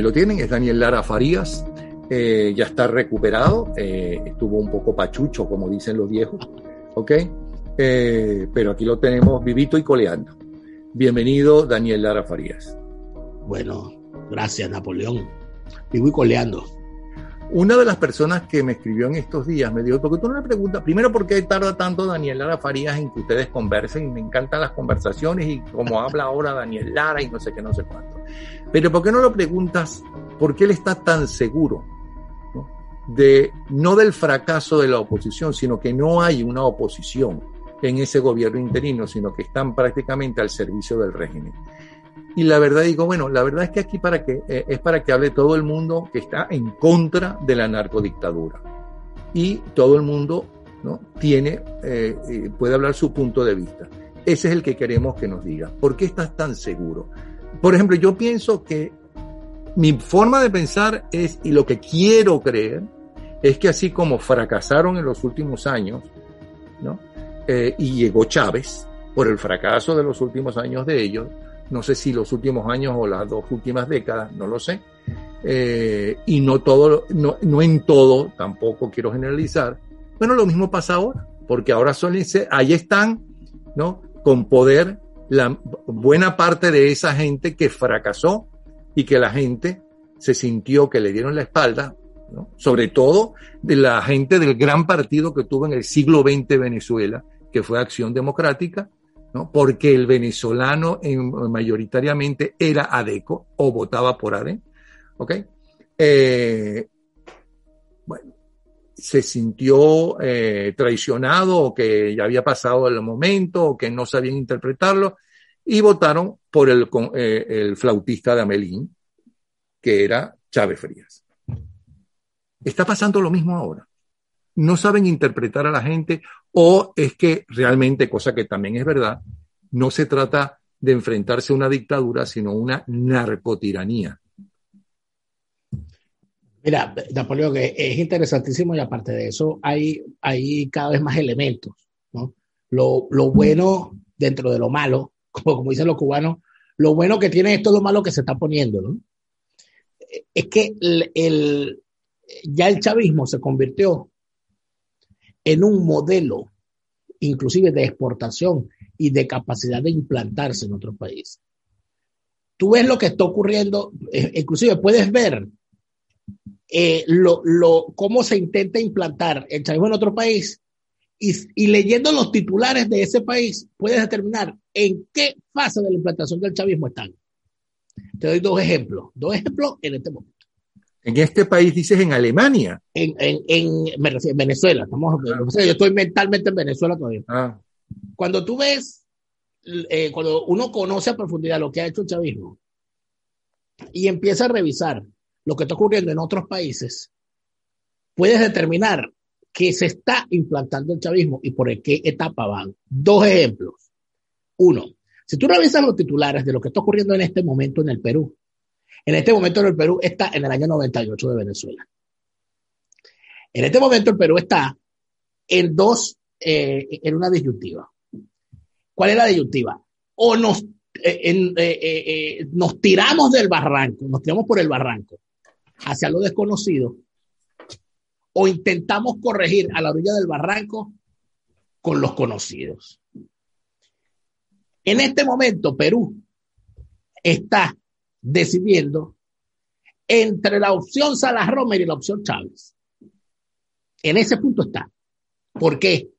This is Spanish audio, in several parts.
Ahí lo tienen, es Daniel Lara Farías. Eh, ya está recuperado, eh, estuvo un poco pachucho, como dicen los viejos, ¿ok? Eh, pero aquí lo tenemos vivito y coleando. Bienvenido, Daniel Lara Farías. Bueno, gracias, Napoleón. Vivo y coleando. Una de las personas que me escribió en estos días me dijo, porque tú no le preguntas, primero, ¿por qué tarda tanto Daniel Lara Farías en que ustedes conversen? Me encantan las conversaciones y como habla ahora Daniel Lara y no sé qué, no sé cuánto. Pero ¿por qué no lo preguntas por qué él está tan seguro de no del fracaso de la oposición, sino que no hay una oposición en ese gobierno interino, sino que están prácticamente al servicio del régimen. Y la verdad digo, bueno, la verdad es que aquí para que, eh, es para que hable todo el mundo que está en contra de la narcodictadura. Y todo el mundo ¿no? tiene, eh, eh, puede hablar su punto de vista. Ese es el que queremos que nos diga. ¿Por qué estás tan seguro? Por ejemplo, yo pienso que mi forma de pensar es, y lo que quiero creer, es que así como fracasaron en los últimos años, ¿no? y llegó Chávez por el fracaso de los últimos años de ellos, no sé si los últimos años o las dos últimas décadas, no lo sé. Eh, y no todo, no, no, en todo, tampoco quiero generalizar. Bueno, lo mismo pasa ahora, porque ahora son, ahí están, ¿no? Con poder la buena parte de esa gente que fracasó y que la gente se sintió que le dieron la espalda, sobre todo de la gente del gran partido que tuvo en el siglo XX Venezuela, que fue Acción Democrática, ¿no? porque el venezolano en, mayoritariamente era ADECO o votaba por ADE. ¿ok? Eh, se sintió eh, traicionado o que ya había pasado el momento o que no sabían interpretarlo y votaron por el, eh, el flautista de Amelín, que era Chávez Frías. Está pasando lo mismo ahora no saben interpretar a la gente o es que realmente, cosa que también es verdad, no se trata de enfrentarse a una dictadura, sino una narcotiranía. Mira, Napoleón, es interesantísimo y aparte de eso hay, hay cada vez más elementos. ¿no? Lo, lo, bueno dentro de lo malo, como, como dicen los cubanos, lo bueno que tiene esto es lo malo que se está poniendo. ¿no? Es que el, el, ya el chavismo se convirtió en un modelo inclusive de exportación y de capacidad de implantarse en otro país. Tú ves lo que está ocurriendo, eh, inclusive puedes ver eh, lo, lo, cómo se intenta implantar el chavismo en otro país y, y, leyendo los titulares de ese país puedes determinar en qué fase de la implantación del chavismo están. Te doy dos ejemplos, dos ejemplos en este momento. En este país dices en Alemania. En, en, en, Venezuela. Estamos, ah. Yo estoy mentalmente en Venezuela todavía. Ah. Cuando tú ves, eh, cuando uno conoce a profundidad lo que ha hecho el chavismo y empieza a revisar lo que está ocurriendo en otros países, puedes determinar que se está implantando el chavismo y por qué etapa van. Dos ejemplos. Uno, si tú revisas los titulares de lo que está ocurriendo en este momento en el Perú, en este momento el Perú está en el año 98 de Venezuela. En este momento el Perú está en dos, eh, en una disyuntiva. ¿Cuál es la disyuntiva? O nos, eh, eh, nos tiramos del barranco, nos tiramos por el barranco hacia lo desconocido, o intentamos corregir a la orilla del barranco con los conocidos. En este momento, Perú está decidiendo entre la opción Salas Romer y la opción Chávez. En ese punto está. ¿Por qué?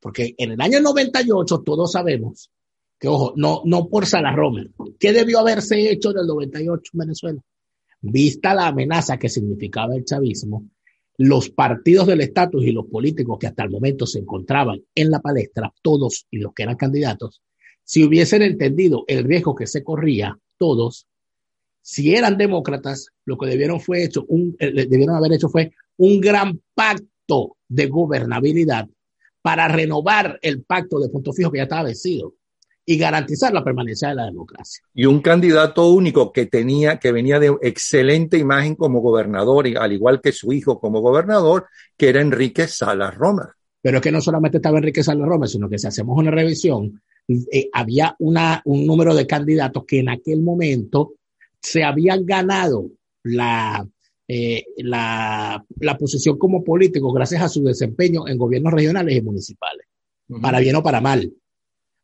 Porque en el año 98 todos sabemos que, ojo, no, no por Salas Romer. ¿Qué debió haberse hecho en el 98 en Venezuela? Vista la amenaza que significaba el chavismo, los partidos del estatus y los políticos que hasta el momento se encontraban en la palestra, todos y los que eran candidatos, si hubiesen entendido el riesgo que se corría, todos si eran demócratas, lo que debieron, fue hecho un, eh, debieron haber hecho fue un gran pacto de gobernabilidad para renovar el pacto de punto fijo que ya estaba vencido y garantizar la permanencia de la democracia. Y un candidato único que tenía, que venía de excelente imagen como gobernador, al igual que su hijo como gobernador, que era Enrique Salas Romer. Pero es que no solamente estaba Enrique Salas Romer, sino que si hacemos una revisión, eh, había una, un número de candidatos que en aquel momento se habían ganado la, eh, la, la, posición como político gracias a su desempeño en gobiernos regionales y municipales, para bien o para mal.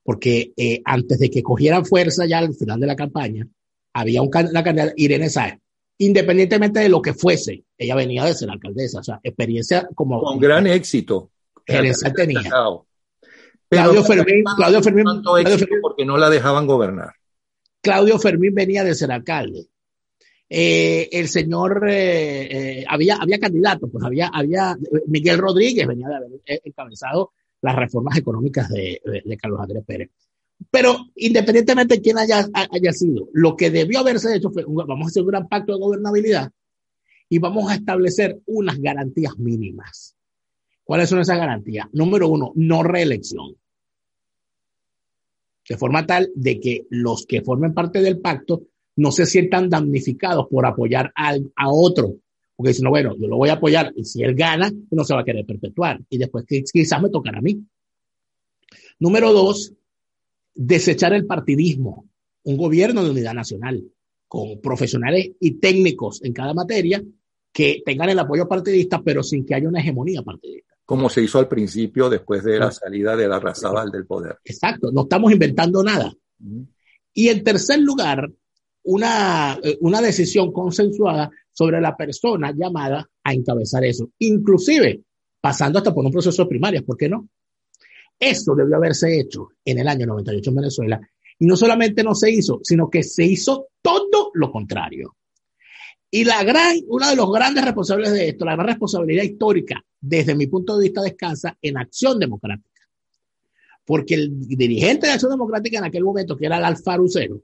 Porque eh, antes de que cogieran fuerza ya al final de la campaña, había un, la candidata Irene Sáez, independientemente de lo que fuese, ella venía de ser alcaldesa, o sea, experiencia como... Con gran éxito. Gerencial tenía. Claudio Fermín, Claudio Fermín, Claudio Fermín, porque no la dejaban gobernar. Claudio Fermín venía de ser alcalde. Eh, el señor, eh, eh, había, había candidatos, pues había, había, Miguel Rodríguez venía de haber encabezado las reformas económicas de, Carlos Andrés Pérez. Pero independientemente de quién haya, haya sido, lo que debió haberse hecho fue, vamos a hacer un gran pacto de gobernabilidad y vamos a establecer unas garantías mínimas. ¿Cuáles son esas garantías? Número uno, no reelección. De forma tal de que los que formen parte del pacto no se sientan damnificados por apoyar a, a otro. Porque dicen, no, bueno, yo lo voy a apoyar y si él gana, no se va a querer perpetuar. Y después quizás me tocará a mí. Número dos, desechar el partidismo. Un gobierno de unidad nacional con profesionales y técnicos en cada materia que tengan el apoyo partidista, pero sin que haya una hegemonía partidista como se hizo al principio después de la salida de la Razabal del poder. Exacto, no estamos inventando nada. Y en tercer lugar, una, eh, una decisión consensuada sobre la persona llamada a encabezar eso, inclusive pasando hasta por un proceso de primarias, ¿por qué no? Esto debió haberse hecho en el año 98 en Venezuela y no solamente no se hizo, sino que se hizo todo lo contrario. Y la gran, una de los grandes responsables de esto, la gran responsabilidad histórica, desde mi punto de vista, descansa en Acción Democrática. Porque el dirigente de Acción Democrática en aquel momento, que era el Alfarucero,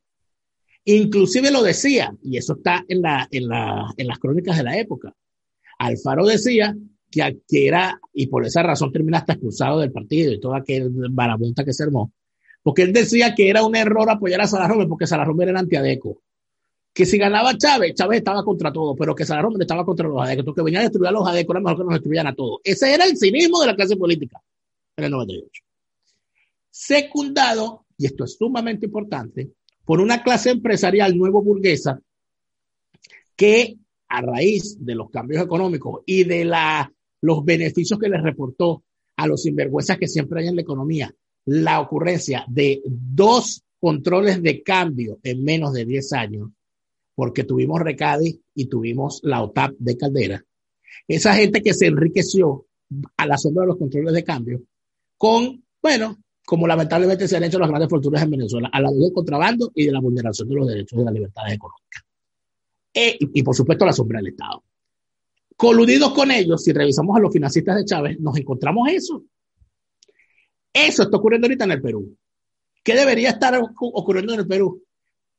inclusive lo decía, y eso está en, la, en, la, en las crónicas de la época. Alfaro decía que, que, era, y por esa razón terminaste expulsado del partido y toda aquella barabunta que se armó, porque él decía que era un error apoyar a Salarromer porque Salarromer era antiadeco que si ganaba Chávez, Chávez estaba contra todo, pero que Salarón estaba contra los adecos, que venía a destruir a los adecos, era mejor que nos destruyeran a todos. Ese era el cinismo de la clase política en el 98. Secundado, y esto es sumamente importante, por una clase empresarial nuevo burguesa que a raíz de los cambios económicos y de la, los beneficios que les reportó a los sinvergüenzas que siempre hay en la economía, la ocurrencia de dos controles de cambio en menos de 10 años, porque tuvimos Recadi y tuvimos la OTAP de Caldera. Esa gente que se enriqueció a la sombra de los controles de cambio con, bueno, como lamentablemente se han hecho las grandes fortunas en Venezuela, a la luz del contrabando y de la vulneración de los derechos y las libertades económicas. E, y, por supuesto la sombra del Estado. Coludidos con ellos, si revisamos a los financistas de Chávez, nos encontramos eso. Eso está ocurriendo ahorita en el Perú. ¿Qué debería estar ocurriendo en el Perú?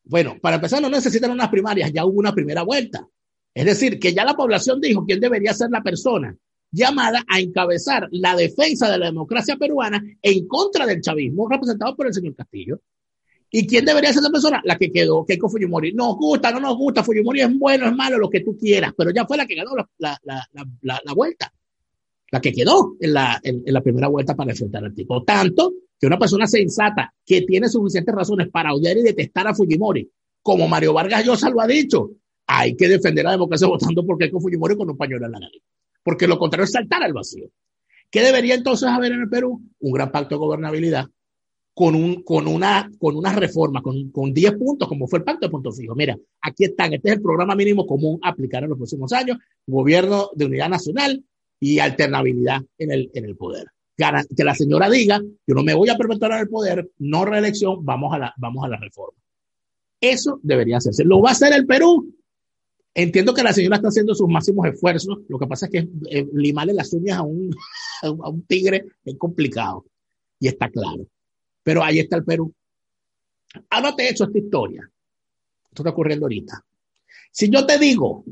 Bueno, para empezar, no necesitan unas primarias, ya hubo una primera vuelta. Es decir, que ya la población dijo quién debería ser la persona llamada a encabezar la defensa de la democracia peruana en contra del chavismo representado por el señor Castillo. ¿Y quién debería ser la persona? La que quedó, Keiko Fujimori. Nos gusta, no nos gusta, Fujimori es bueno, es malo, lo que tú quieras, pero ya fue la que ganó la, la, la, la vuelta. La que quedó en la, en, la primera vuelta para enfrentar al tipo. Tanto que una persona sensata que tiene suficientes razones para odiar y detestar a Fujimori, como Mario Vargas Llosa lo ha dicho, hay que defender la democracia votando porque con Fujimori con un pañuelo en la nariz. Porque lo contrario es saltar al vacío. ¿Qué debería entonces haber en el Perú? Un gran pacto de gobernabilidad con, un, con, una, con una reforma, con, con 10 puntos, como fue el pacto de puntos fijos. Mira, aquí están, este es el programa mínimo común aplicar en los próximos años, gobierno de unidad nacional y alternabilidad en el, en el poder que la señora diga, yo no me voy a perpetuar en el poder, no reelección, vamos a la, vamos a la reforma. Eso debería hacerse. ¿Lo va a hacer el Perú? Entiendo que la señora está haciendo sus máximos esfuerzos. Lo que pasa es que eh, limarle las uñas a un, a un tigre es complicado. Y está claro. Pero ahí está el Perú. Ahora te he hecho esta historia. Esto está ocurriendo ahorita. Si yo te digo,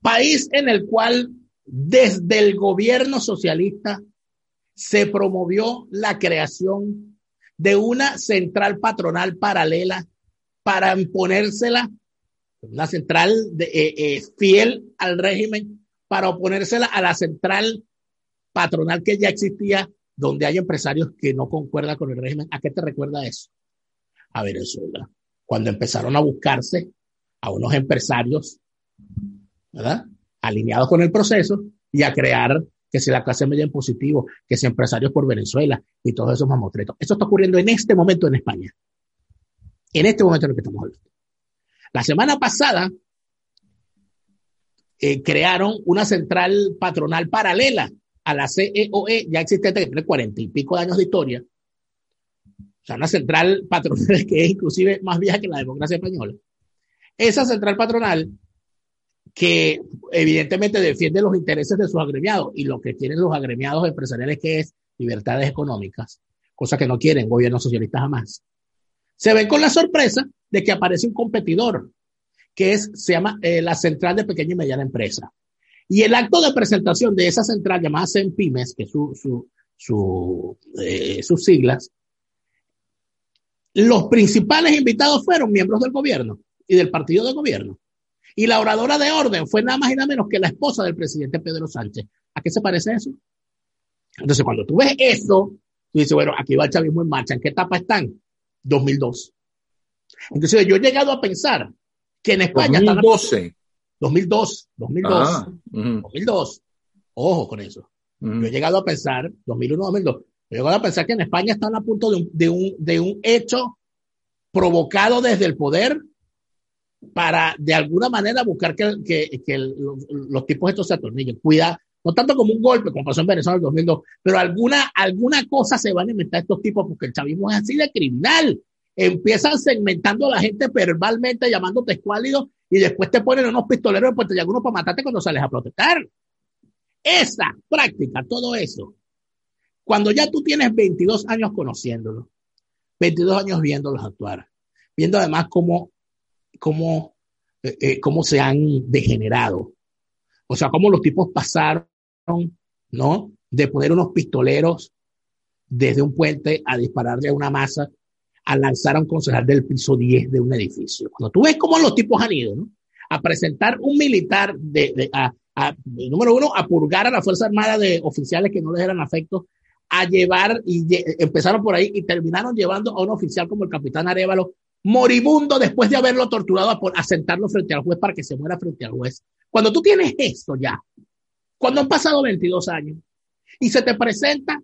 país en el cual desde el gobierno socialista se promovió la creación de una central patronal paralela para imponérsela, una central eh, eh, fiel al régimen, para oponérsela a la central patronal que ya existía, donde hay empresarios que no concuerdan con el régimen. ¿A qué te recuerda eso? A Venezuela. Cuando empezaron a buscarse a unos empresarios, ¿verdad? Alineados con el proceso y a crear que si la clase media en positivo, que si empresarios por Venezuela y todos esos mamotretos. Eso está ocurriendo en este momento en España. En este momento en el que estamos hablando. La semana pasada eh, crearon una central patronal paralela a la CEOE, e, ya existente, tiene cuarenta y pico de años de historia. O sea, una central patronal que es inclusive más vieja que la democracia española. Esa central patronal que evidentemente defiende los intereses de sus agremiados y lo que tienen los agremiados empresariales que es libertades económicas, cosa que no quieren gobiernos socialistas jamás. Se ven con la sorpresa de que aparece un competidor que es, se llama eh, la Central de Pequeña y Mediana Empresa. Y el acto de presentación de esa central llamada CENPIMES, que es su, su, su, eh, sus siglas, los principales invitados fueron miembros del gobierno y del partido de gobierno. Y la oradora de orden fue nada más y nada menos que la esposa del presidente Pedro Sánchez. ¿A qué se parece eso? Entonces, cuando tú ves eso, tú dices, bueno, aquí va el chavismo en marcha. ¿En qué etapa están? 2002. Entonces, yo he llegado a pensar que en España 2012. 2002, 2002, 2002. Ojo con eso. Yo he llegado a pensar, 2001, 2002, he llegado a pensar que en España están a punto de un, de un, de un hecho provocado desde el poder para de alguna manera buscar que, que, que los, tipos estos se atornillen. Cuida, no tanto como un golpe, como pasó en Venezuela en el 2002, pero alguna, alguna cosa se van a inventar estos tipos porque el chavismo es así de criminal. Empiezan segmentando a la gente verbalmente, llamándote escuálido, y después te ponen unos pistoleros en Puerto Llaguno para matarte cuando sales a protestar. Esa práctica, todo eso. Cuando ya tú tienes 22 años conociéndolos, 22 años viéndolos actuar, viendo además cómo cómo, eh, eh, cómo se han degenerado. O sea, cómo los tipos pasaron, ¿no? De poner unos pistoleros desde un puente a dispararle a una masa, a lanzar a un concejal del piso 10 de un edificio. Cuando tú ves cómo los tipos han ido, ¿no? A presentar un militar de, a, número uno, a purgar a la Fuerza Armada de oficiales que no les eran afectos, a llevar, y empezaron por ahí y terminaron llevando a un oficial como el capitán Arevalo moribundo después de haberlo torturado a, sentarlo frente al juez para que se muera frente al juez. Cuando tú tienes esto ya, cuando han pasado 22 años y se te presenta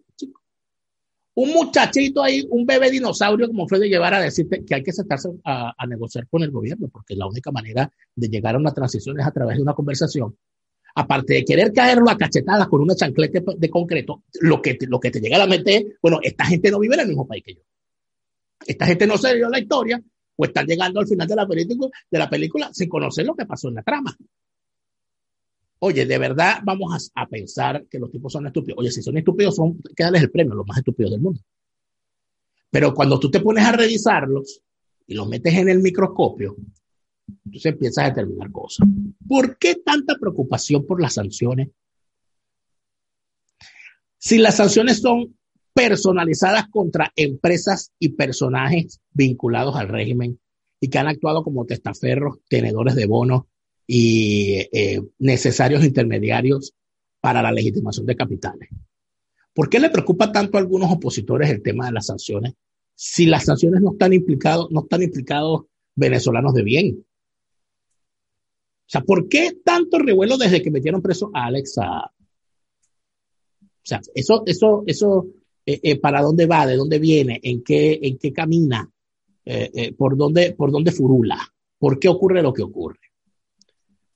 un muchachito ahí, un bebé dinosaurio como Freddy llevar a decirte que hay que sentarse a, negociar con el gobierno, porque la única manera de llegar a una transición es a través de una conversación. Aparte de querer caerlo a cachetadas con una chancleta de concreto, lo que, te, lo que te llega a la mente es, bueno, esta gente no vive en el mismo país que yo. Esta gente no se dio la historia o están llegando al final de la, película, sin conocer lo que pasó en la trama. Oye, de verdad vamos a, pensar que los tipos son estúpidos. Oye, si son estúpidos, son, que el premio, los más estúpidos del mundo. Pero cuando tú te pones a revisarlos y los metes en el microscopio, entonces empiezas a determinar cosas. ¿Por qué tanta preocupación por las sanciones? Si las sanciones son personalizadas contra empresas y personajes vinculados al régimen y que han actuado como testaferros, tenedores de bonos y eh, necesarios intermediarios para la legitimación de capitales. ¿Por qué le preocupa tanto a algunos opositores el tema de las sanciones si las sanciones no están implicados, no están implicados venezolanos de bien? O sea, ¿por qué tanto revuelo desde que metieron preso a Alex O sea, eso, eso, eso eh, eh, para dónde va, de dónde viene, en qué, en qué camina, eh, por, dónde, por dónde furula, por qué ocurre lo que ocurre.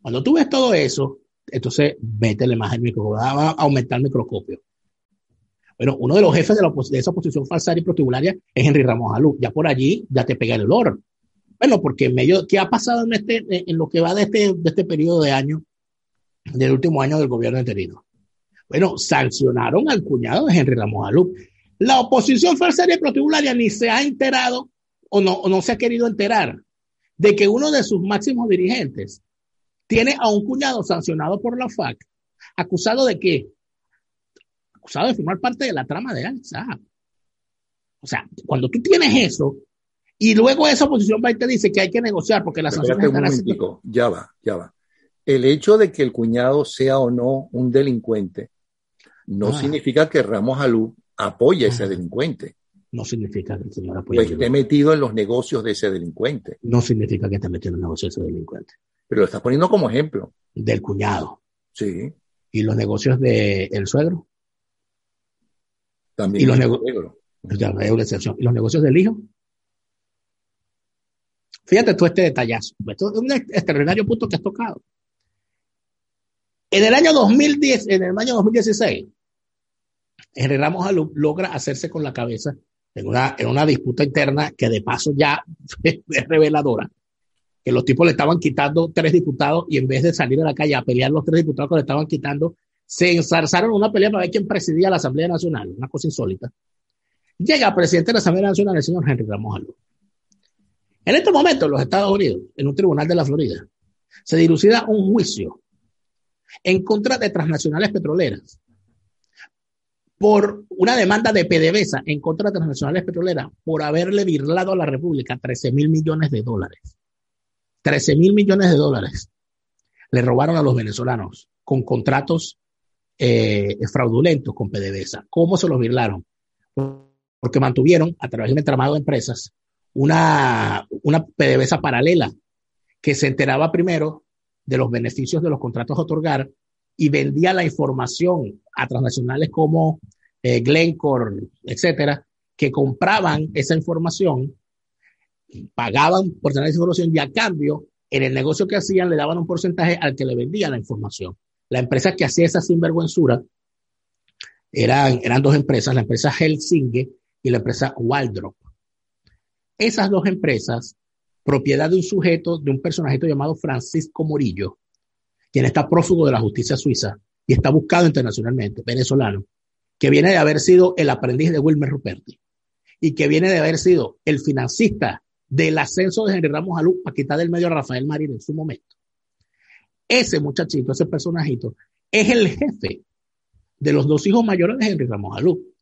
Cuando tú ves todo eso, entonces métele más el microscopio, va a aumentar el microscopio. Bueno, uno de los jefes de, la de esa oposición falsaria y protibularia es Henry Ramos Alú. Ya por allí ya te pega el olor. Bueno, porque en medio, ¿qué ha pasado en, este, en lo que va de este, de este periodo de año, del último año del gobierno interino? Bueno, sancionaron al cuñado de Henry Ramos Alup. La oposición falsaria y protibularia ni se ha enterado o no, no se ha querido enterar de que uno de sus máximos dirigentes tiene a un cuñado sancionado por la FAC, acusado de qué? Acusado de formar parte de la trama de al O sea, cuando tú tienes eso, y luego esa oposición va y te dice que hay que negociar porque las sanciones están Ya va, ya va. El hecho de que el cuñado sea o no un delincuente no ah. significa que Ramos Alú apoye a ese delincuente. no significa que el señor apoye. Pues esté metido en los negocios de ese delincuente. No significa que esté metido en los negocios de ese delincuente. Pero lo estás poniendo como ejemplo. Del cuñado. Sí. ¿Y los negocios del el suegro? También. ¿Y los negocios? ¿Y los negocios del hijo? Fíjate tú este detallazo. Esto es un extraordinario punto que has tocado. En el año 2010, en el año 2016, Henry Ramos logra hacerse con la cabeza en una, en una disputa interna que de paso ya es reveladora, que los tipos le estaban quitando tres diputados y en vez de salir a la calle a pelear los tres diputados que le estaban quitando, se ensarzaron una pelea para ver quién presidía la Asamblea Nacional, una cosa insólita. Llega el presidente de la Asamblea Nacional, el señor Henry Ramos Alú. En este momento, en los Estados Unidos, en un tribunal de la Florida, se dilucida un juicio en contra de transnacionales petroleras por una demanda de PDVSA en contra de transnacionales petroleras por haberle virlado a la República 13 mil millones de dólares. 13 mil millones de dólares le robaron a los venezolanos con contratos eh, fraudulentos con PDVSA. ¿Cómo se los virlaron? Porque mantuvieron a través de un entramado de empresas una, una PDVSA paralela que se enteraba primero de los beneficios de los contratos a otorgar y vendía la información a transnacionales como eh, Glencore, etcétera, que compraban esa información, pagaban por tener esa información y a cambio, en el negocio que hacían, le daban un porcentaje al que le vendía la información. La empresa que hacía esa sinvergüenzura eran, eran dos empresas, la empresa Helsinki y la empresa Waldrop. Esas dos empresas, propiedad de un sujeto, de un personajito llamado Francisco Morillo, quien está prófugo de la justicia suiza y está buscado internacionalmente, venezolano, que viene de haber sido el aprendiz de Wilmer Ruperti y que viene de haber sido el financista del ascenso de Henry Ramos Alú para quitar del medio a Rafael Marín en su momento. Ese muchachito, ese personajito, es el jefe de los dos hijos mayores de Henry Ramos Alú,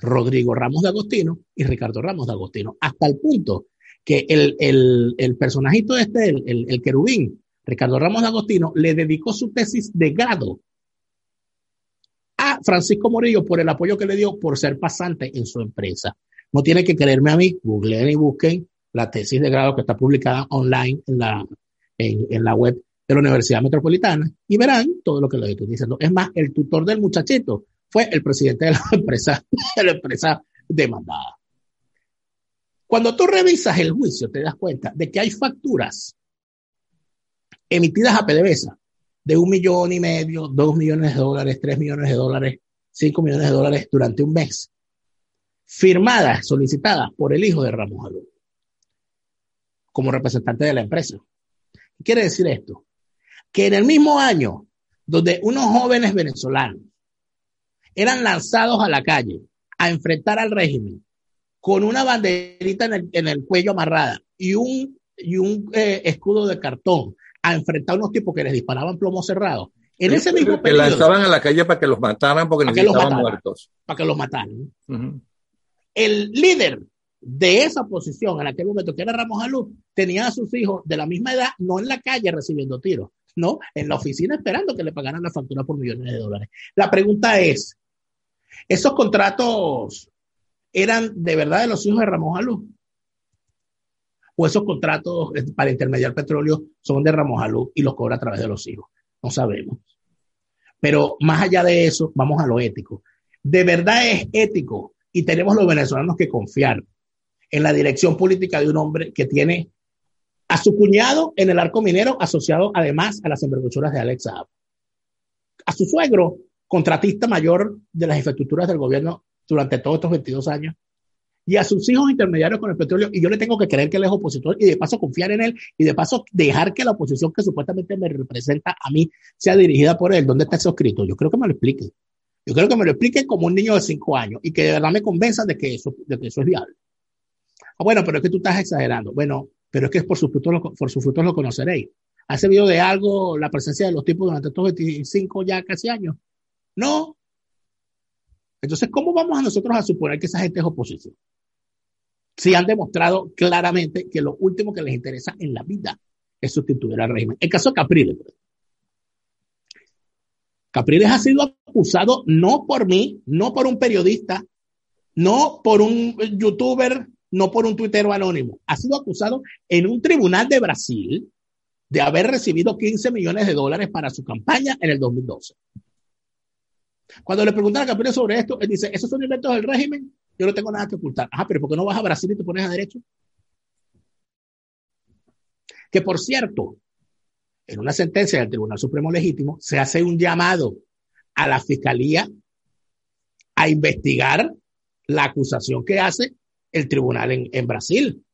Rodrigo Ramos de Agostino y Ricardo Ramos de Agostino, hasta el punto que el, el, el personajito este, el, el querubín, Ricardo Ramos Agostino, le dedicó su tesis de grado a Francisco Morillo por el apoyo que le dio por ser pasante en su empresa. No tiene que creerme a mí, googleen y busquen la tesis de grado que está publicada online en la, en, la web de la Universidad Metropolitana y verán todo lo que les estoy diciendo. Es más, el tutor del muchachito fue el presidente de la empresa, de la empresa demandada. Cuando tú revisas el juicio, te das cuenta de que hay facturas emitidas a PDVSA de un millón y medio, dos millones de dólares, tres millones de dólares, cinco millones de dólares durante un mes, firmadas, solicitadas por el hijo de Ramos Alú, como representante de la empresa. ¿Qué quiere decir esto? Que en el mismo año donde unos jóvenes venezolanos eran lanzados a la calle a enfrentar al régimen con una banderita en el, cuello amarrada y un, eh, escudo de cartón a enfrentar a unos tipos que les disparaban plomo cerrado. En ese mismo que lanzaban a la calle para que los mataran porque les estaban muertos. Para que los mataran. El líder de esa posición en aquel momento, que era Ramos Alú, tenía a sus hijos de la misma edad, no en la calle recibiendo tiros, no, en la oficina esperando que le pagaran la factura por millones de dólares. La pregunta es, ¿esos contratos eran de verdad de los hijos de Ramos Alú? O esos contratos para intermediar petróleo son de Ramos Alú y los cobra a través de los hijos. No sabemos. Pero más allá de eso, vamos a lo ético. De verdad es ético y tenemos los venezolanos que confiar en la dirección política de un hombre que tiene a su cuñado en el arco minero asociado además a las envergaduras de Alex Saab. A su suegro, contratista mayor de las infraestructuras del gobierno durante todos estos 22 años, y a sus hijos intermediarios con el petróleo y yo le tengo que creer que él es opositor y de paso confiar en él y de paso dejar que la oposición que supuestamente me representa a mí sea dirigida por él. ¿Dónde está eso escrito? Yo creo que me lo expliquen. Yo creo que me lo expliquen como un niño de cinco años y que de verdad me convenzan de que eso, de que eso es viable. Ah, bueno, pero es que tú estás exagerando. Bueno, pero es que por sus frutos lo, por sus frutos lo conoceréis. ¿Ha servido de algo la presencia de los tipos durante estos 25 ya casi años? No. Entonces, ¿cómo vamos a nosotros a suponer que esa gente es oposición? Si han demostrado claramente que lo último que les interesa en la vida es sustituir al régimen. El caso de Capriles. Capriles ha sido acusado no por mí, no por un periodista, no por un youtuber, no por un tuitero anónimo. Ha sido acusado en un tribunal de Brasil de haber recibido 15 millones de dólares para su campaña en el 2012. Cuando le preguntan a Capriles sobre esto, él dice, esos son inventos del régimen, yo no tengo nada que ocultar. Ah, pero ¿por qué no vas a Brasil y te pones a derecho? Que por cierto, en una sentencia del Tribunal Supremo Legítimo se hace un llamado a la Fiscalía a investigar la acusación que hace el tribunal en, Brasil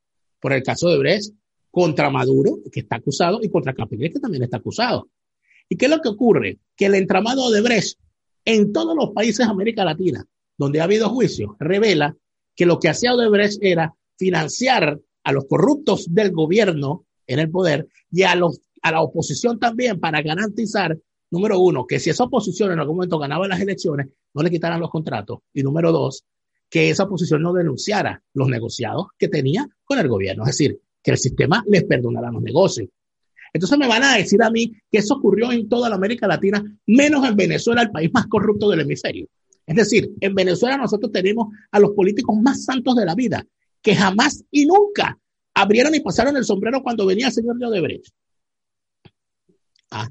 por el caso de Brecht contra Maduro, que está acusado, y contra Capriles, que también está acusado. ¿Y qué es lo que ocurre? Que el entramado de Brecht en todos los países de América Latina, donde ha habido juicios, revela que lo que hacía Odebrecht era financiar a los corruptos del gobierno en el poder y a, los, a la oposición también para garantizar, número uno, que si esa oposición en algún momento ganaba las elecciones, no le quitaran los contratos. Y número dos, que esa oposición no denunciara los negociados que tenía con el gobierno. Es decir, que el sistema les perdonara los negocios. Entonces me van a decir a mí que eso ocurrió en toda la América Latina, menos en Venezuela, el país más corrupto del hemisferio. Es decir, en Venezuela nosotros tenemos a los políticos más santos de la vida, que jamás y nunca abrieron y pasaron el sombrero cuando venía el señor de Odebrecht. Ah.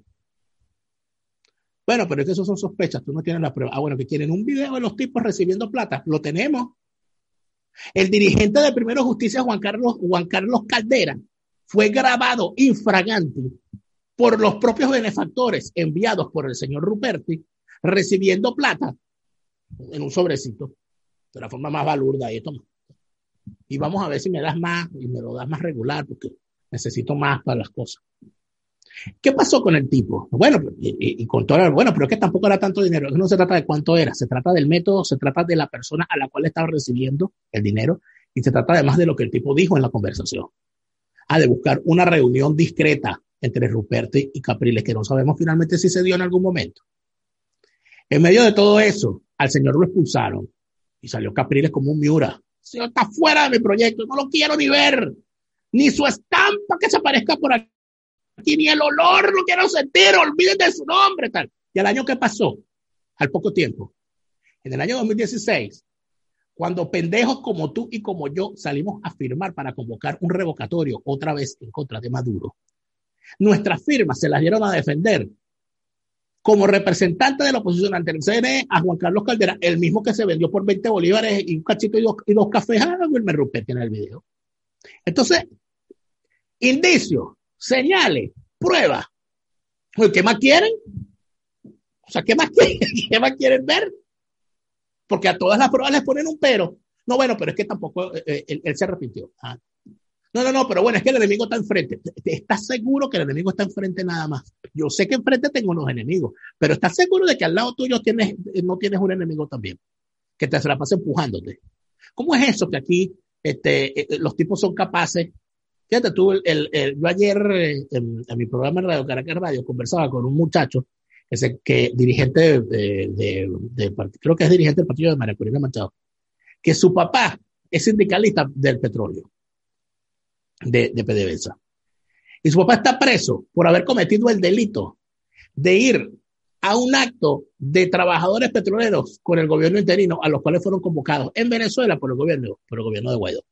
Bueno, pero es que eso son sospechas, tú no tienes la prueba. Ah, bueno, que quieren un video de los tipos recibiendo plata. Lo tenemos. El dirigente de Primero Justicia, Juan Carlos, Juan Carlos Caldera, fue grabado infragante por los propios benefactores enviados por el señor Ruperti, recibiendo plata en un sobrecito, de la forma más balurda. Y, toma. y vamos a ver si me das más y me lo das más regular, porque necesito más para las cosas. ¿Qué pasó con el tipo? Bueno, y, con todo, bueno, pero es que tampoco era tanto dinero. No se trata de cuánto era, se trata del método, se trata de la persona a la cual estaba recibiendo el dinero y se trata además de lo que el tipo dijo en la conversación ha de buscar una reunión discreta entre Ruperti y Capriles, que no sabemos finalmente si se dio en algún momento. En medio de todo eso, al señor lo expulsaron y salió Capriles como un miura. Señor está fuera de mi proyecto, no lo quiero ni ver, ni su estampa que se aparezca por aquí, ni el olor lo quiero sentir, olvídense de su nombre, tal. Y al año que pasó, al poco tiempo, en el año 2016, cuando pendejos como tú y como yo salimos a firmar para convocar un revocatorio otra vez en contra de Maduro, nuestras firmas se las dieron a defender como representante de la oposición ante el CNE a Juan Carlos Caldera, el mismo que se vendió por 20 bolívares y un cachito y dos, y dos cafés a Wilmer Rupert en el video. Entonces, indicios, señales, pruebas. ¿Qué más quieren? O sea, ¿qué más quieren? ¿Qué más quieren ver? porque a todas las pruebas les ponen un pero. No, bueno, pero es que tampoco eh, eh, él, se arrepintió. Ah. No, no, no, pero bueno, es que el enemigo está enfrente. ¿Estás seguro que el enemigo está enfrente nada más? Yo sé que enfrente tengo unos enemigos, pero ¿estás seguro de que al lado tuyo tienes, eh, no tienes un enemigo también? Que te la pasa empujándote. ¿Cómo es eso que aquí este, los tipos son capaces? Fíjate tú, el, yo ayer en, mi programa Radio Caracas Radio conversaba con un muchacho ese que dirigente de, creo que es dirigente del partido de María Corina Machado, que su papá es sindicalista del petróleo, de, de PDVSA. Y su papá está preso por haber cometido el delito de ir a un acto de trabajadores petroleros con el gobierno interino, a los cuales fueron convocados en Venezuela por el gobierno, por el gobierno de Guaidó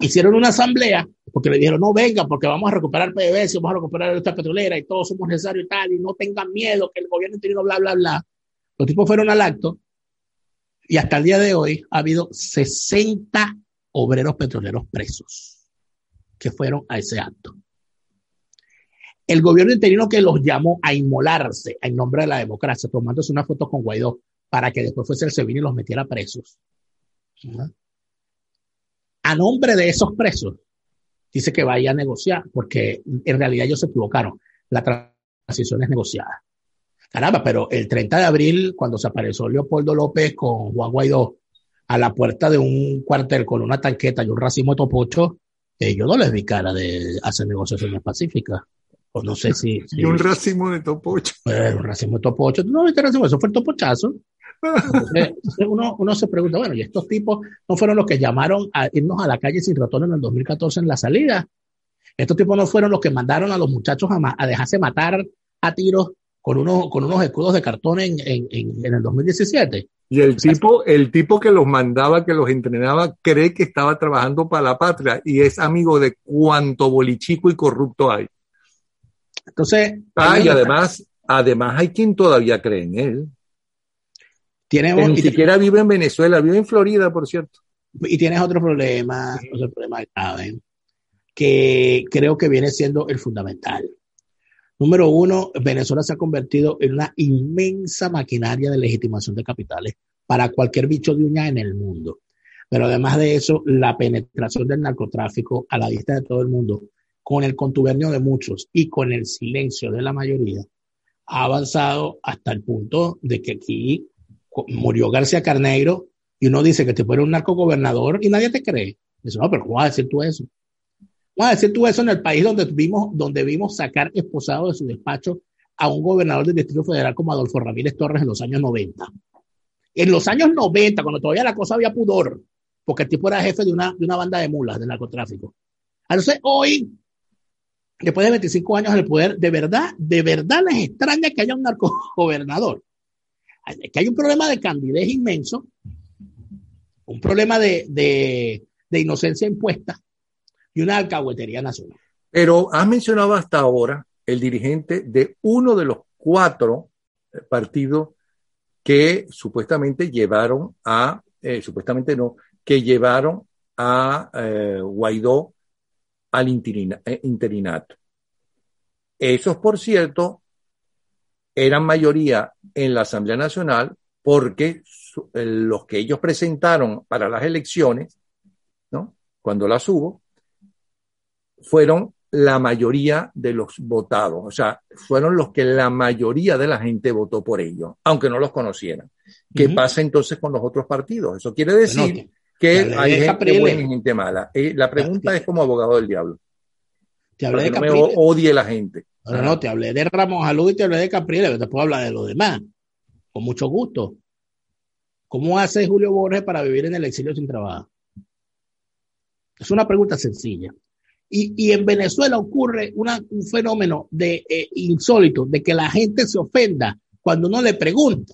hicieron una asamblea porque le dijeron, no venga, porque vamos a recuperar PDVSA, vamos a recuperar esta petrolera y todos somos necesarios y tal, y no tengan miedo que el gobierno interino, bla, bla, bla. Los tipos fueron al acto y hasta el día de hoy ha habido 60 obreros petroleros presos que fueron a ese acto. El gobierno interino que los llamó a inmolarse en nombre de la democracia, tomándose una foto con Guaidó para que después fuese el SEBIN y los metiera presos a nombre de esos presos, dice que vaya a negociar, porque en realidad ellos se equivocaron. La transición es negociada. Caramba, pero el 30 de abril, cuando se apareció Leopoldo López con Juan Guaidó a la puerta de un cuartel con una tanqueta y un racimo de topocho, eh, yo no les vi cara de hacer negociaciones pacíficas. O no sé si. y un racimo de topocho. Eh, un racimo de topocho. No viste racimo, eso fue el topochazo. Entonces, uno, uno, se pregunta, bueno, ¿y estos tipos no fueron los que llamaron a irnos a la calle sin ratón en el 2014 en la salida? Estos tipos no fueron los que mandaron a los muchachos a, a dejarse matar a tiros con unos, con unos escudos de cartón en, en, en, el 2017. Y el tipo, el tipo que los mandaba, que los entrenaba, cree que estaba trabajando para la patria y es amigo de cuánto bolichico y corrupto hay. Entonces. Ah, y además, además hay quien todavía cree en él. Tiene, ni siquiera vive en Venezuela, vive en Florida, por cierto. Y tienes otro problema, otro problema grave, que creo que viene siendo el fundamental. Número uno, Venezuela se ha convertido en una inmensa maquinaria de legitimación de capitales para cualquier bicho de uña en el mundo. Pero además de eso, la penetración del narcotráfico a la vista de todo el mundo, con el contubernio de muchos y con el silencio de la mayoría, ha avanzado hasta el punto de que aquí murió García Carneiro y uno dice que te fuera un narcogobernador y nadie te cree. Dice, no, pero ¿cómo vas a decir tú eso? ¿Cómo vas a decir tú eso en el país donde vimos, donde vimos sacar esposado de su despacho a un gobernador del Distrito Federal como Adolfo Ramírez Torres en los años 90? En los años 90, cuando todavía la cosa había pudor, porque el tipo era jefe de una, de una banda de mulas de narcotráfico. Entonces, hoy, después de 25 años en el poder, de verdad, de verdad les extraña que haya un narcogobernador. Que hay un problema de candidez inmenso un problema de, inocencia impuesta y una alcahuetería nacional. Pero has mencionado hasta ahora el dirigente de uno de los cuatro partidos que supuestamente llevaron a, eh, supuestamente no, que llevaron a eh, Guaidó al eh, interinato. Esos, por cierto, eran mayoría en la Asamblea Nacional porque los que ellos presentaron para las elecciones, ¿no? Cuando las hubo, fueron la mayoría de los votados, o sea, fueron los que la mayoría de la gente votó por ellos, aunque no los conocieran. ¿Qué pasa entonces con los otros partidos? Eso quiere decir que hay gente buena y gente mala. Eh, la pregunta es como abogado del diablo. Te hablé de no me odie la gente. No, no, te hablé de Ramos Alud y te hablé de Capriles, pero te puedo hablar de los demás, con mucho gusto. ¿Cómo hace Julio Borges para vivir en el exilio sin trabajo? Es una pregunta sencilla. Y, en Venezuela ocurre un fenómeno de, eh, insólito de que la gente se ofenda cuando uno le pregunta,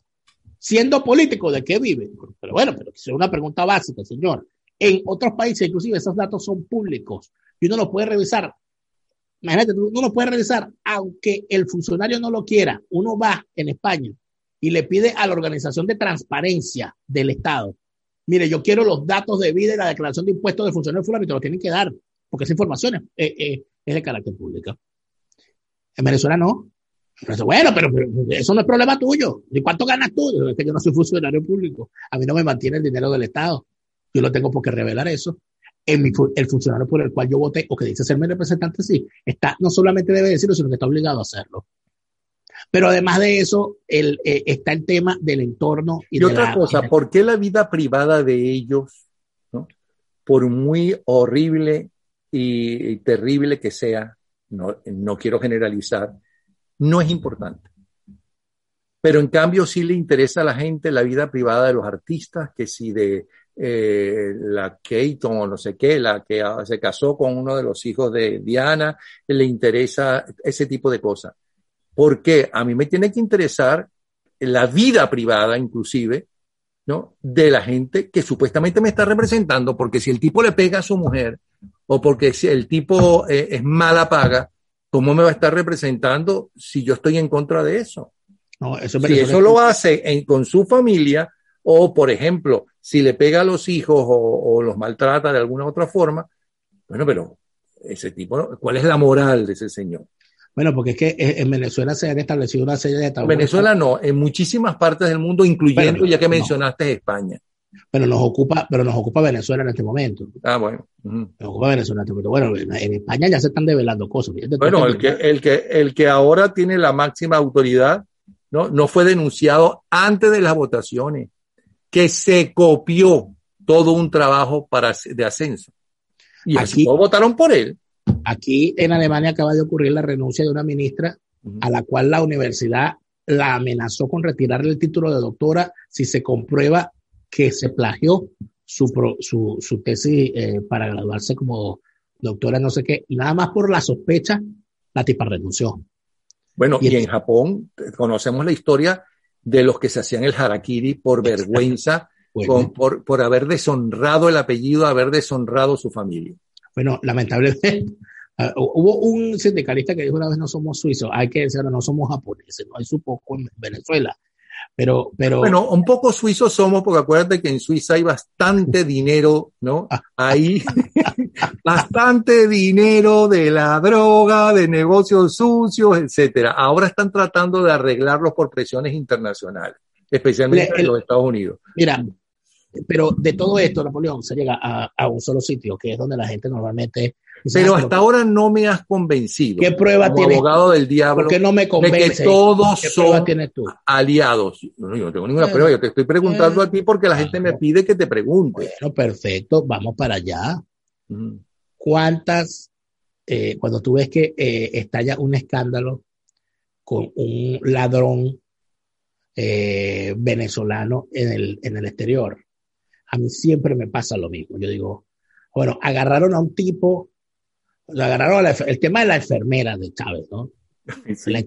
siendo político, ¿de qué vive? Pero bueno, pero es una pregunta básica, señor. En otros países, inclusive, esos datos son públicos y uno los puede revisar. Imagínate, uno los puede revisar, aunque el funcionario no lo quiera. Uno va en España y le pide a la Organización de Transparencia del Estado, mire, yo quiero los datos de vida y la declaración de impuestos del funcionario fulano y te lo tienen que dar, porque esa información es, eh, eh, de carácter público. En Venezuela no. bueno, pero, eso no es problema tuyo. ¿Y cuánto ganas tú? Es que yo no soy funcionario público. A mí no me mantiene el dinero del Estado. Yo lo tengo por qué revelar eso. En el funcionario por el cual yo voté o que dice ser mi representante, sí, está, no solamente debe decirlo, sino que está obligado a hacerlo. Pero además de eso, el, eh, está el tema del entorno. Y, otra cosa, ¿por qué la vida privada de ellos, por muy horrible y, terrible que sea, no, no quiero generalizar, no es importante? Pero en cambio sí le interesa a la gente la vida privada de los artistas, que si de eh, la Keaton o no sé qué, la que se casó con uno de los hijos de Diana, le interesa ese tipo de cosas porque a mí me tiene que interesar la vida privada inclusive, ¿no? De la gente que supuestamente me está representando, porque si el tipo le pega a su mujer o porque si el tipo eh, es mala paga, ¿cómo me va a estar representando si yo estoy en contra de eso? No, eso si eso lo hace con su familia o, por ejemplo, si le pega a los hijos o, o los maltrata de alguna otra forma, bueno, pero ese tipo, ¿cuál es la moral de ese señor? Bueno, porque es que en Venezuela se han establecido una serie de tabúes. Venezuela no, en muchísimas partes del mundo, incluyendo ya que mencionaste España. Pero nos ocupa, pero nos ocupa Venezuela en este momento. Ah, bueno. Nos ocupa Venezuela en este momento. Bueno, en España ya se están develando cosas. Bueno, el que, el que, el que ahora tiene la máxima autoridad, ¿no? No fue denunciado antes de las votaciones, que se copió todo un trabajo para, de ascenso. Y así votaron por él. Aquí en Alemania acaba de ocurrir la renuncia de una ministra a la cual la universidad la amenazó con retirarle el título de doctora si se comprueba que se plagió su, su, tesis eh, para graduarse como doctora no sé qué, y nada más por la sospecha, la tipa renunció. Bueno, y, en Japón conocemos la historia de los que se hacían el harakiri por vergüenza, por, por haber deshonrado el apellido, haber deshonrado su familia. Bueno, lamentablemente, uh, hubo un sindicalista que dijo una vez no somos suizos, hay que decirlo, no somos japoneses, no hay su poco en Venezuela. Pero, pero. Bueno, un poco suizos somos, porque acuérdate que en Suiza hay bastante dinero, ¿no? Hay bastante dinero de la droga, de negocios sucios, etcétera. Ahora están tratando de arreglarlos por presiones internacionales, especialmente en los Estados Unidos. Mira, pero de todo esto, Napoleón, se llega a, un solo sitio, que es donde la gente normalmente... Pero hasta ahora no me has convencido. ¿Qué prueba como abogado del diablo. ¿Por no me convence? De que todos son aliados. No, yo no tengo ninguna prueba. Yo te estoy preguntando a ti porque la gente me pide que te pregunte. Bueno, perfecto. Vamos para allá. ¿Cuántas, eh, cuando tú ves que eh, estalla un escándalo con un ladrón eh, venezolano en el, en el exterior, a mí siempre me pasa lo mismo. Yo digo, bueno, agarraron a un tipo, lo agarraron el tema de la enfermera de Chávez, ¿no?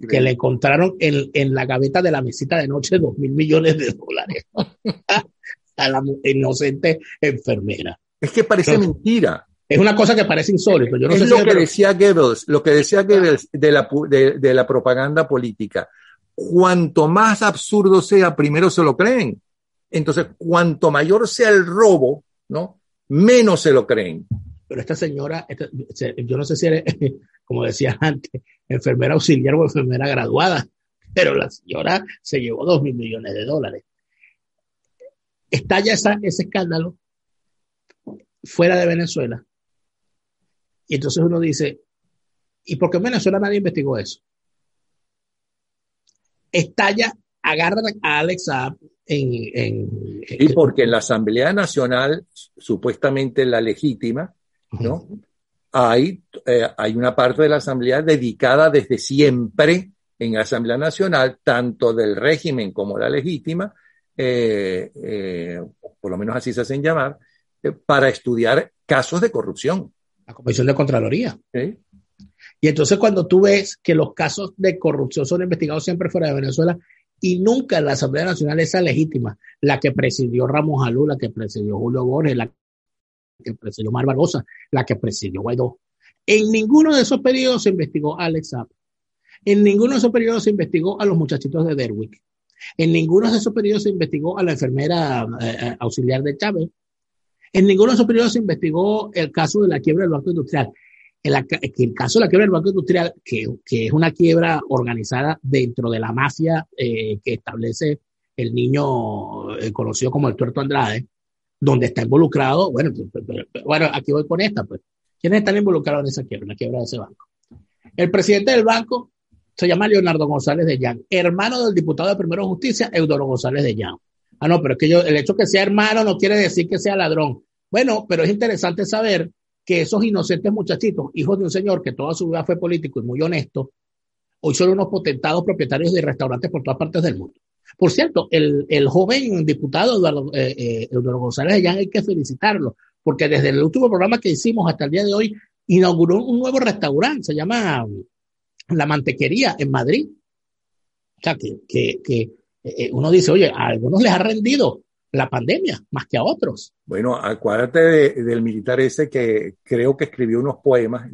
que le encontraron en, en, la gaveta de la mesita de noche dos mil millones de dólares a la inocente enfermera. Es que parece mentira. Es una cosa que parece insólito. Yo no es sé lo, que decía Goebbels, lo que decía Goebbels de la, de, de la propaganda política. Cuanto más absurdo sea, primero se lo creen. Entonces, cuanto mayor sea el robo, ¿no? Menos se lo creen. Pero esta señora, yo no sé si eres, como decía antes, enfermera auxiliar o enfermera graduada, pero la señora se llevó dos mil millones de dólares. Estalla ese escándalo fuera de Venezuela. Y entonces uno dice, ¿y por qué en Venezuela nadie investigó eso? Estalla, agarra a Alex y porque en la Asamblea Nacional, supuestamente la legítima, ¿no? Hay, eh, hay una parte de la Asamblea dedicada desde siempre en la Asamblea Nacional, tanto del régimen como la legítima, eh, eh, por lo menos así se hacen llamar, para estudiar casos de corrupción. La Comisión de Contraloría. Y entonces cuando tú ves que los casos de corrupción son investigados siempre fuera de Venezuela, y nunca la Asamblea Nacional esa legítima, la que presidió Ramos Alú, la que presidió Julio Borges, la que presidió Mar Barbosa, la que presidió Guaidó. En ninguno de esos periodos se investigó a Alex Zapp. En ninguno de esos periodos se investigó a los muchachitos de Derwick. En ninguno de esos periodos se investigó a la enfermera eh, eh, auxiliar de Chávez. En ninguno de esos periodos se investigó el caso de la quiebra del Banco Industrial el, caso de la quiebra del Banco Industrial, que, es una quiebra organizada dentro de la mafia eh, que establece el niño eh, conocido como el Tuerto Andrade, donde está involucrado, bueno, bueno, aquí voy con esta, pues. ¿Quiénes están involucrados en esa quiebra, en la quiebra de ese banco? El presidente del banco se llama Leonardo González de Llán, hermano del diputado de Primero Justicia, Eudoro González de Llán. Ah, no, pero es que yo, el hecho que sea hermano no quiere decir que sea ladrón. Bueno, pero es interesante saber que esos inocentes muchachitos, hijos de un señor que toda su vida fue político y muy honesto, hoy son unos potentados propietarios de restaurantes por todas partes del mundo. Por cierto, el, joven diputado Eduardo, eh, eh, González Allán hay que felicitarlo, porque desde el último programa que hicimos hasta el día de hoy, inauguró un nuevo restaurante, se llama La Mantequería en Madrid. O sea, que, eh, uno dice, oye, a algunos les ha rendido, la pandemia, más que a otros. Bueno, acuérdate del militar ese que creo que escribió unos poemas,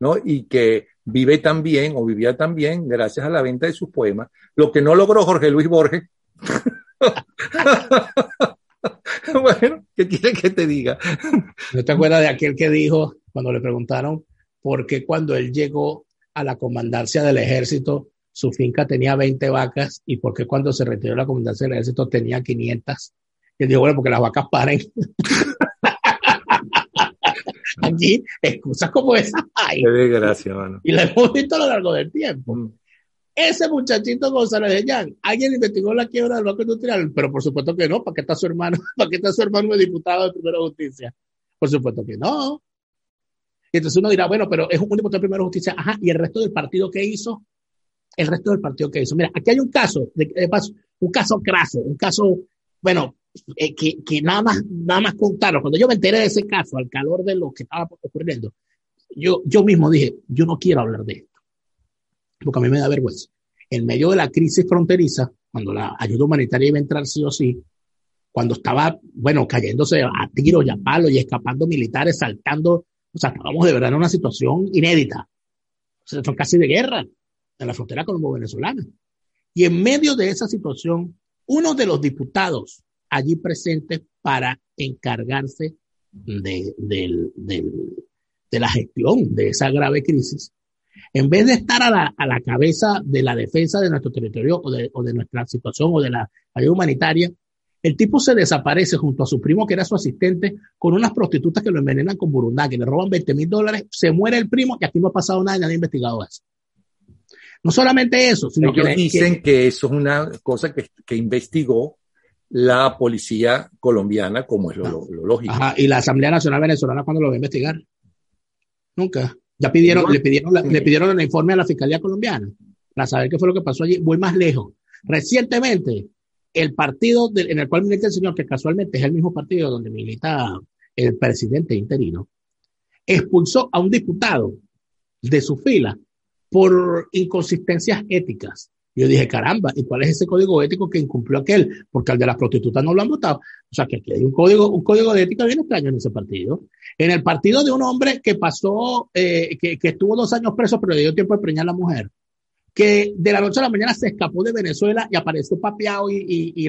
¿no? Y que vive también o vivía también gracias a la venta de sus poemas, lo que no logró Jorge Luis Borges. bueno, ¿qué quiere que te diga? ¿No te acuerdas de aquel que dijo cuando le preguntaron por qué cuando él llegó a la comandancia del ejército su finca tenía 20 vacas y por qué cuando se retiró la comandancia del ejército tenía 500? Y digo, bueno, porque las vacas paren. Aquí, excusas como esas hay. Qué desgracia, mano. Y la hemos visto a lo largo del tiempo. Mm. Ese muchachito González de Llán, alguien investigó la quiebra del Banco Industrial, pero por supuesto que no, ¿para qué está su hermano? ¿Para qué está su hermano de diputado de Primera Justicia? Por supuesto que no. Y entonces uno dirá, bueno, pero es un diputado de Primera Justicia, ajá, y el resto del partido que hizo, el resto del partido que hizo. Mira, aquí hay un caso, de, de paso, un caso craso, un caso, bueno, eh, que, que, nada más, nada más contaron. Cuando yo me enteré de ese caso, al calor de lo que estaba ocurriendo, yo, yo mismo dije, yo no quiero hablar de esto, porque a mí me da vergüenza. en medio de la crisis fronteriza, cuando la ayuda humanitaria iba a entrar sí o sí, cuando estaba, bueno, cayéndose a tiros y a palos y escapando militares, saltando, o sea, estábamos de verdad en una situación inédita. O sea, son casi de guerra en la frontera colombo-venezolana. Y en medio de esa situación, uno de los diputados allí presentes para encargarse de, de la gestión de esa grave crisis, en vez de estar a la, a la cabeza de la defensa de nuestro territorio o de, o de nuestra situación o de la ayuda humanitaria, el tipo se desaparece junto a su primo, que era su asistente, con unas prostitutas que lo envenenan con burundá, que le roban 20 mil dólares, se muere el primo y aquí no ha pasado nada y nadie ha investigado eso. No solamente eso, sino Ellos que dicen que, eso es una cosa que, que, investigó la policía colombiana, como es lo, lo, lógico. Ajá, y la Asamblea Nacional Venezolana, cuando lo va a investigar? Nunca. Ya pidieron, le pidieron, le pidieron el informe a la Fiscalía Colombiana para saber qué fue lo que pasó allí. Voy más lejos. Recientemente, el partido en el cual milita el señor, que casualmente es el mismo partido donde milita el presidente interino, expulsó a un diputado de su fila por inconsistencias éticas. Yo dije, caramba, ¿y cuál es ese código ético que incumplió aquel? Porque al de las prostitutas no lo han votado. O sea, que aquí hay un código, un código de ética bien extraño en ese partido. En el partido de un hombre que pasó, eh, que, que, estuvo dos años preso, pero le dio tiempo de preñar a la mujer, que de la noche a la mañana se escapó de Venezuela y apareció papeado y, y, y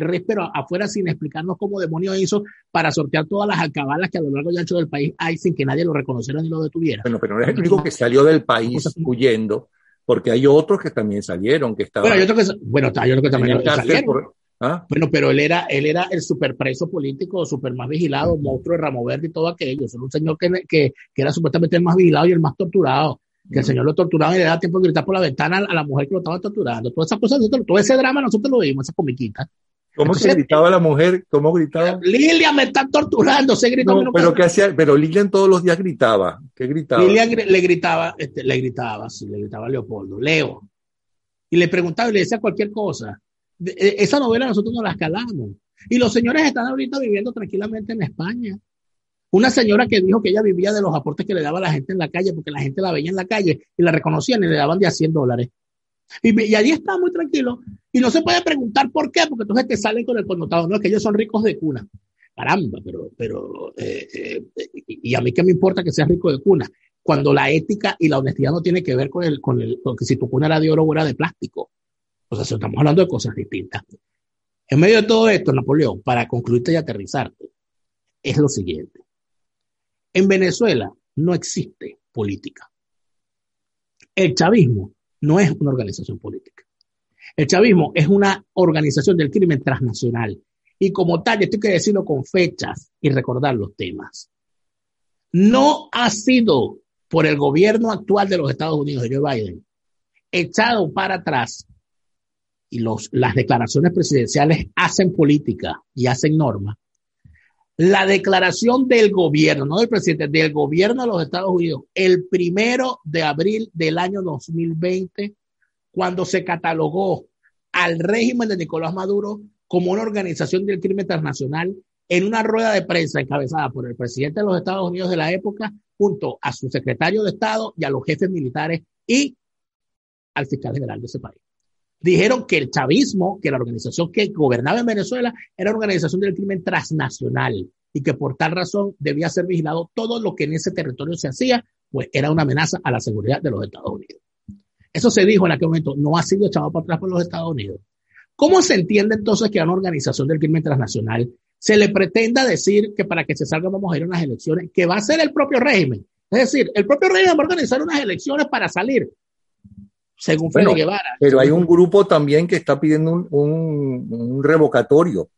afuera sin explicarnos cómo demonios hizo para sortear todas las alcabalas que a lo largo y ancho del país hay sin que nadie lo reconociera ni lo detuviera. Bueno, pero no es el único que salió del país huyendo porque hay otros que también salieron, que estaban... Bueno, hay otros que, bueno, hay otros que también salieron. Por, ¿ah? Bueno, pero él era, él era el superpreso político, super más vigilado, monstruo de Ramo Verde y todo aquello. Es un señor que, que, que, era supuestamente el más vigilado y el más torturado. Que el señor lo torturaba y le daba tiempo de gritar por la ventana a la mujer que lo estaba torturando. Todas esas cosas, todo ese drama nosotros lo vimos, esa comiquita. ¿Cómo Entonces, se gritaba la mujer? ¿Cómo gritaba? Lilian me está torturando, se gritó. No, pero, ¿qué hacía? pero Lilian todos los días gritaba. ¿Qué gritaba? Lilian le gritaba, este, le gritaba, sí, le gritaba a Leopoldo, Leo. Y le preguntaba y le decía cualquier cosa. De, esa novela nosotros no la escalamos. Y los señores están ahorita viviendo tranquilamente en España. Una señora que dijo que ella vivía de los aportes que le daba la gente en la calle, porque la gente la veía en la calle y la reconocían y le daban de a 100 dólares. Y, allí está muy tranquilo. Y no se puede preguntar por qué, porque entonces te salen con el connotado, no, es que ellos son ricos de cuna. Caramba, pero, pero, eh, eh, y a mí qué me importa que seas rico de cuna, cuando la ética y la honestidad no tiene que ver con el, con el, con que si tu cuna era de oro o era de plástico. O sea, estamos hablando de cosas distintas. En medio de todo esto, Napoleón, para concluirte y aterrizarte, es lo siguiente. En Venezuela no existe política. El chavismo no es una organización política. El chavismo es una organización del crimen transnacional y como tal, esto hay que decirlo con fechas y recordar los temas. No ha sido por el gobierno actual de los Estados Unidos, de Joe Biden, echado para atrás y los, las declaraciones presidenciales hacen política y hacen norma. La declaración del gobierno, no del presidente, del gobierno de los Estados Unidos, el primero de abril del año 2020, cuando se catalogó al régimen de Nicolás Maduro como una organización del crimen transnacional en una rueda de prensa encabezada por el presidente de los Estados Unidos de la época, junto a su secretario de Estado y a los jefes militares y al fiscal general de ese país. Dijeron que el chavismo, que la organización que gobernaba en Venezuela, era una organización del crimen transnacional y que por tal razón debía ser vigilado todo lo que en ese territorio se hacía, pues era una amenaza a la seguridad de los Estados Unidos. Eso se dijo en aquel momento, no ha sido echado para atrás por los Estados Unidos. ¿Cómo se entiende entonces que a una organización del crimen transnacional se le pretenda decir que para que se salga vamos a ir a unas elecciones, que va a ser el propio régimen? Es decir, el propio régimen va a organizar unas elecciones para salir, según bueno, Guevara. Pero hay un grupo también que está pidiendo un, un, un revocatorio.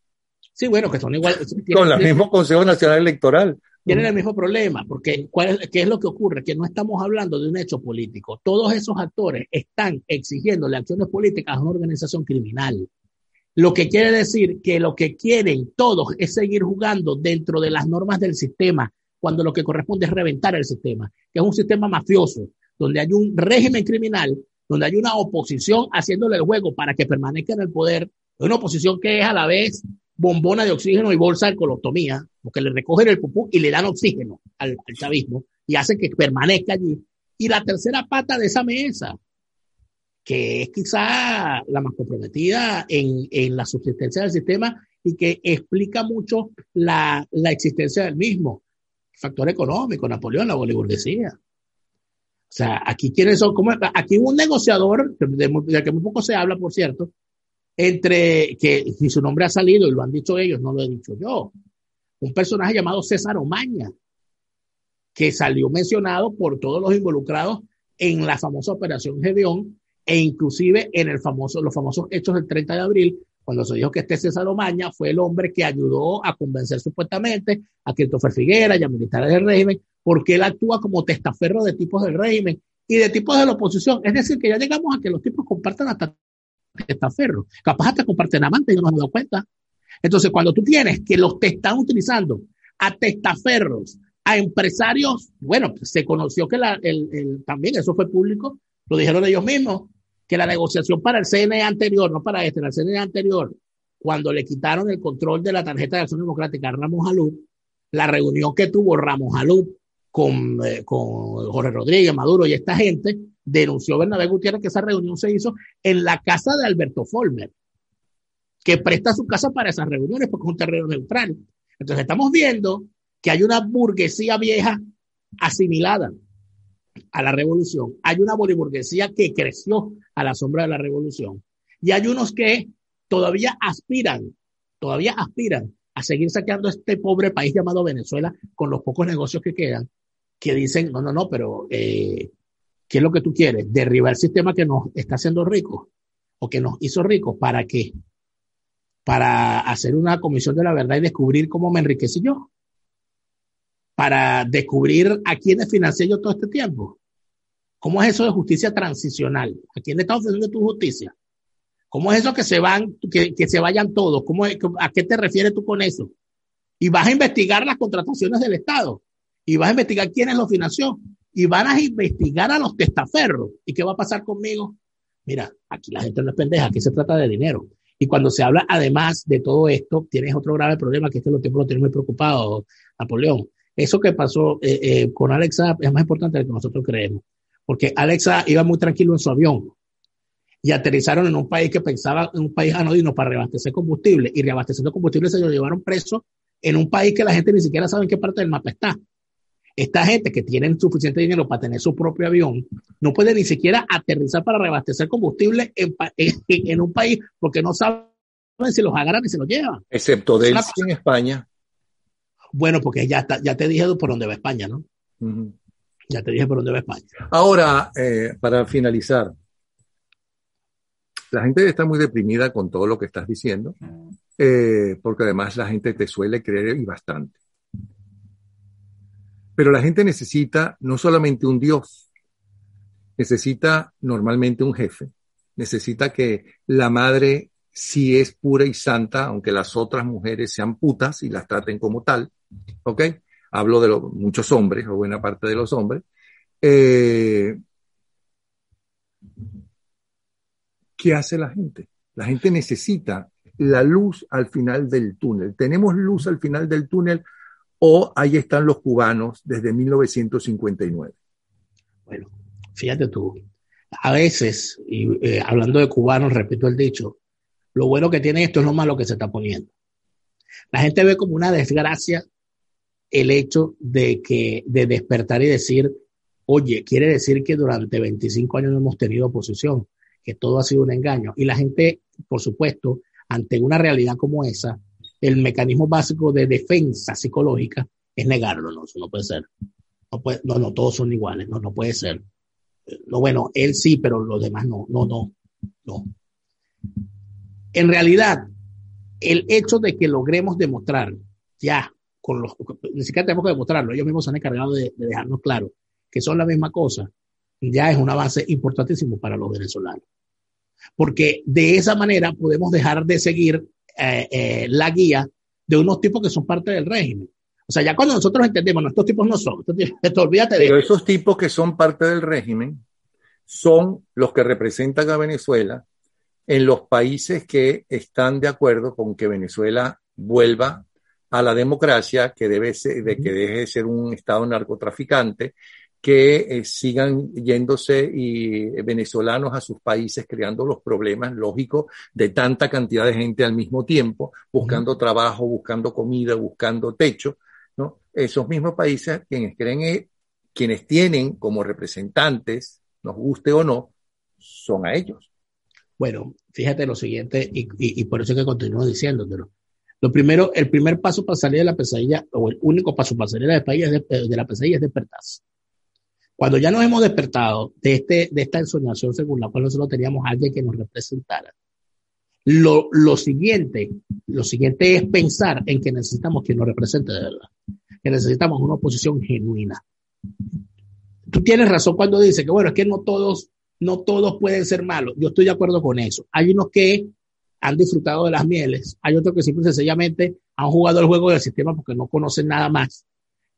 Sí, bueno, que son igual. Con el mismo Consejo Nacional Electoral. Tienen el mismo problema, porque ¿cuál es, ¿qué es lo que ocurre? Que no estamos hablando de un hecho político. Todos esos actores están exigiéndole acciones políticas a una organización criminal. Lo que quiere decir que lo que quieren todos es seguir jugando dentro de las normas del sistema, cuando lo que corresponde es reventar el sistema, que es un sistema mafioso, donde hay un régimen criminal, donde hay una oposición haciéndole el juego para que permanezca en el poder, una oposición que es a la vez bombona de oxígeno y bolsa de colotomía, porque le recogen el pupú y le dan oxígeno al, al chavismo y hacen que permanezca allí. Y la tercera pata de esa mesa, que es quizá la más comprometida en, en la subsistencia del sistema y que explica mucho la, la existencia del mismo. Factor económico, Napoleón, la boliburguesía. O sea, aquí quiénes son, como, aquí un negociador, de, que muy poco se habla, por cierto, entre que si su nombre ha salido y lo han dicho ellos, no lo he dicho yo, un personaje llamado César Omaña, que salió mencionado por todos los involucrados en la famosa operación Gedeón e inclusive en el famoso, los famosos hechos del 30 de abril, cuando se dijo que este César Omaña fue el hombre que ayudó a convencer supuestamente a Christopher Figuera y a militares del régimen, porque él actúa como testaferro de tipos del régimen y de tipos de la oposición. Es decir, que ya llegamos a que los tipos compartan hasta testaferros. Capaz hasta comparten amantes y no nos hemos dado cuenta. Entonces, cuando tú tienes que los te están utilizando a testaferros, a empresarios, bueno, se conoció que la, el, también eso fue público, lo dijeron ellos mismos, que la negociación para el CNE anterior, no para este, el CNE anterior, cuando le quitaron el control de la tarjeta de acción democrática a Ramos Jalú, la reunión que tuvo Ramos Jalú con, eh, con Jorge Rodríguez, Maduro y esta gente, denunció Bernabé Gutiérrez que esa reunión se hizo en la casa de Alberto Folmer, que presta su casa para esas reuniones porque es un terreno neutral. Entonces estamos viendo que hay una burguesía vieja asimilada a la revolución. Hay una boliburguesía que creció a la sombra de la revolución. Y hay unos que todavía aspiran, todavía aspiran a seguir saqueando este pobre país llamado Venezuela con los pocos negocios que quedan, que dicen, no, no, no, pero eh, ¿qué es lo que tú quieres? Derribar el sistema que nos está haciendo ricos o que nos hizo ricos. ¿Para qué? Para hacer una comisión de la verdad y descubrir cómo me enriquecí yo para descubrir a quiénes financié yo todo este tiempo. ¿Cómo es eso de justicia transicional? ¿A quién le está ofreciendo tu justicia? ¿Cómo es eso que se van, que, que se vayan todos? ¿Cómo, ¿A qué te refieres tú con eso? Y vas a investigar las contrataciones del Estado. Y vas a investigar quiénes lo financió. Y van a investigar a los testaferros. ¿Y qué va a pasar conmigo? Mira, aquí la gente no es pendeja, aquí se trata de dinero. Y cuando se habla además de todo esto, tienes otro grave problema que es que los tiempos lo tienen muy preocupados, Napoleón. Eso que pasó eh, eh, con Alexa es más importante de lo que nosotros creemos, porque Alexa iba muy tranquilo en su avión y aterrizaron en un país que pensaba en un país anodino para reabastecer combustible y reabasteciendo combustible se lo llevaron preso en un país que la gente ni siquiera sabe en qué parte del mapa está. Esta gente que tiene suficiente dinero para tener su propio avión no puede ni siquiera aterrizar para reabastecer combustible en, en, un país porque no saben si los agarran y se los llevan. Excepto Delphi en España. Bueno, porque ya, ya te dije por dónde va España, ¿no? Ya te dije por dónde va España. Ahora, eh, para finalizar, la gente está muy deprimida con todo lo que estás diciendo, eh, porque además la gente te suele creer y bastante. Pero la gente necesita no solamente un Dios, necesita normalmente un jefe, necesita que la madre si es pura y santa, aunque las otras mujeres sean putas y las traten como tal, ¿ok? Hablo de muchos hombres, o buena parte de los hombres. Eh, ¿Qué hace la gente? La gente necesita la luz al final del túnel. ¿Tenemos luz al final del túnel o ahí están los cubanos desde 1959? Bueno, fíjate tú, a veces, y eh, hablando de cubanos, repito el dicho, lo bueno que tiene esto es lo malo que se está poniendo. La gente ve como una desgracia el hecho de que de despertar y decir, oye, quiere decir que durante 25 años no hemos tenido oposición, que todo ha sido un engaño. Y la gente, por supuesto, ante una realidad como esa, el mecanismo básico de defensa psicológica es negarlo, no, eso no puede ser. No, puede, no, no, todos son iguales, no, no puede ser. No, bueno, él sí, pero los demás no, no, no, no. En realidad, el hecho de que logremos demostrar ya con los, ni siquiera tenemos que demostrarlo, ellos mismos se han encargado de, dejarnos claro que son la misma cosa, ya es un avance importantísimo para los venezolanos. Porque de esa manera podemos dejar de seguir eh, eh, la guía de unos tipos que son parte del régimen. O sea, ya cuando nosotros entendemos, no, estos tipos no son, esto, olvídate de Pero esos tipos que son parte del régimen son los que representan a Venezuela en los países que están de acuerdo con que Venezuela vuelva a la democracia, que debe ser, de que deje de ser un Estado narcotraficante, que eh, sigan yéndose y, venezolanos a sus países creando los problemas lógicos de tanta cantidad de gente al mismo tiempo, buscando trabajo, buscando comida, buscando techo, ¿no? Esos mismos países quienes creen, eh, quienes tienen como representantes, nos guste o no, son a ellos. Bueno, fíjate lo siguiente, y, por eso es que continúo diciéndotelo. Lo primero, el primer paso para salir de la pesadilla, o el único paso para salir de la pesadilla, de, la pesadilla es despertarse. Cuando ya nos hemos despertado de, este, de esta ensoñación según la cual nosotros teníamos a alguien que nos representara, lo, lo, siguiente, lo siguiente es pensar en que necesitamos quien nos represente de verdad, que necesitamos una oposición genuina. Tú tienes razón cuando dices que, bueno, es que no todos, no todos pueden ser malos. Yo estoy de acuerdo con eso. Hay unos que han disfrutado de las mieles, hay otros que simple y sencillamente han jugado el juego del sistema porque no conocen nada más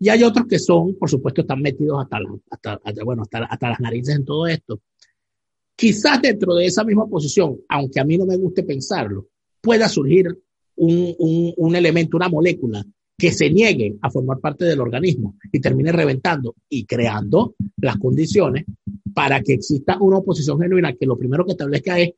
y hay otros que son, por supuesto, están metidos hasta, bueno, hasta, hasta las narices en todo esto. Quizás dentro de esa misma posición, aunque a mí no me guste pensarlo, pueda surgir un, un, un elemento, una molécula que se niegue a formar parte del organismo y termine reventando y creando las condiciones para que exista una oposición genuina que lo primero que establezca es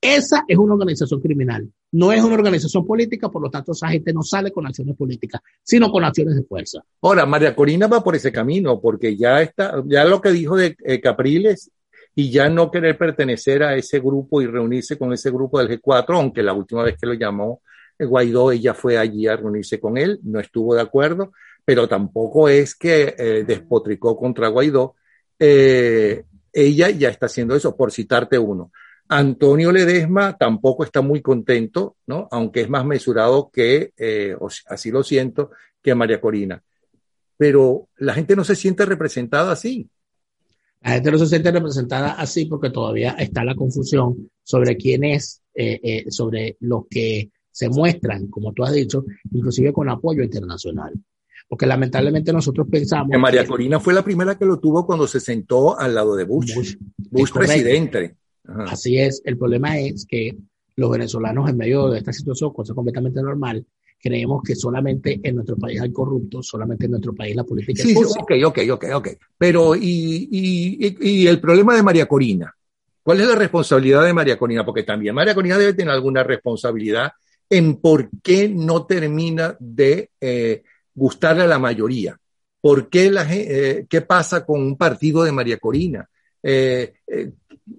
esa es una organización criminal, no es una organización política, por lo tanto esa gente no sale con acciones políticas, sino con acciones de fuerza. Ahora, María Corina va por ese camino, porque ya está, ya lo que dijo de eh, Capriles y ya no querer pertenecer a ese grupo y reunirse con ese grupo del G4, aunque la última vez que lo llamó eh, Guaidó, ella fue allí a reunirse con él, no estuvo de acuerdo, pero tampoco es que eh, despotricó contra Guaidó. ella ya está haciendo eso, por citarte uno. Antonio Ledesma tampoco está muy contento, ¿no? Aunque es más mesurado que, eh, así lo siento, que María Corina. Pero la gente no se siente representada así. La gente no se siente representada así porque todavía está la confusión sobre quién es, eh, eh, sobre los que se muestran, como tú has dicho, inclusive con apoyo internacional. Porque lamentablemente nosotros pensamos... Que María Corina fue la primera que lo tuvo cuando se sentó al lado de Bush. Bush, Bush presidente. Así es. El problema es que los venezolanos en medio de esta situación, cosa completamente normal, creemos que solamente en nuestro país hay corruptos, solamente en nuestro país la política sí, es Sí, ok, ok, ok, ok. Pero, y, y, y, el problema de María Corina? ¿Cuál es la responsabilidad de María Corina? Porque también María Corina debe tener alguna responsabilidad en por qué no termina de eh, gustarle a la mayoría. ¿Por qué, la, eh, qué pasa con un partido de María Corina? Eh, eh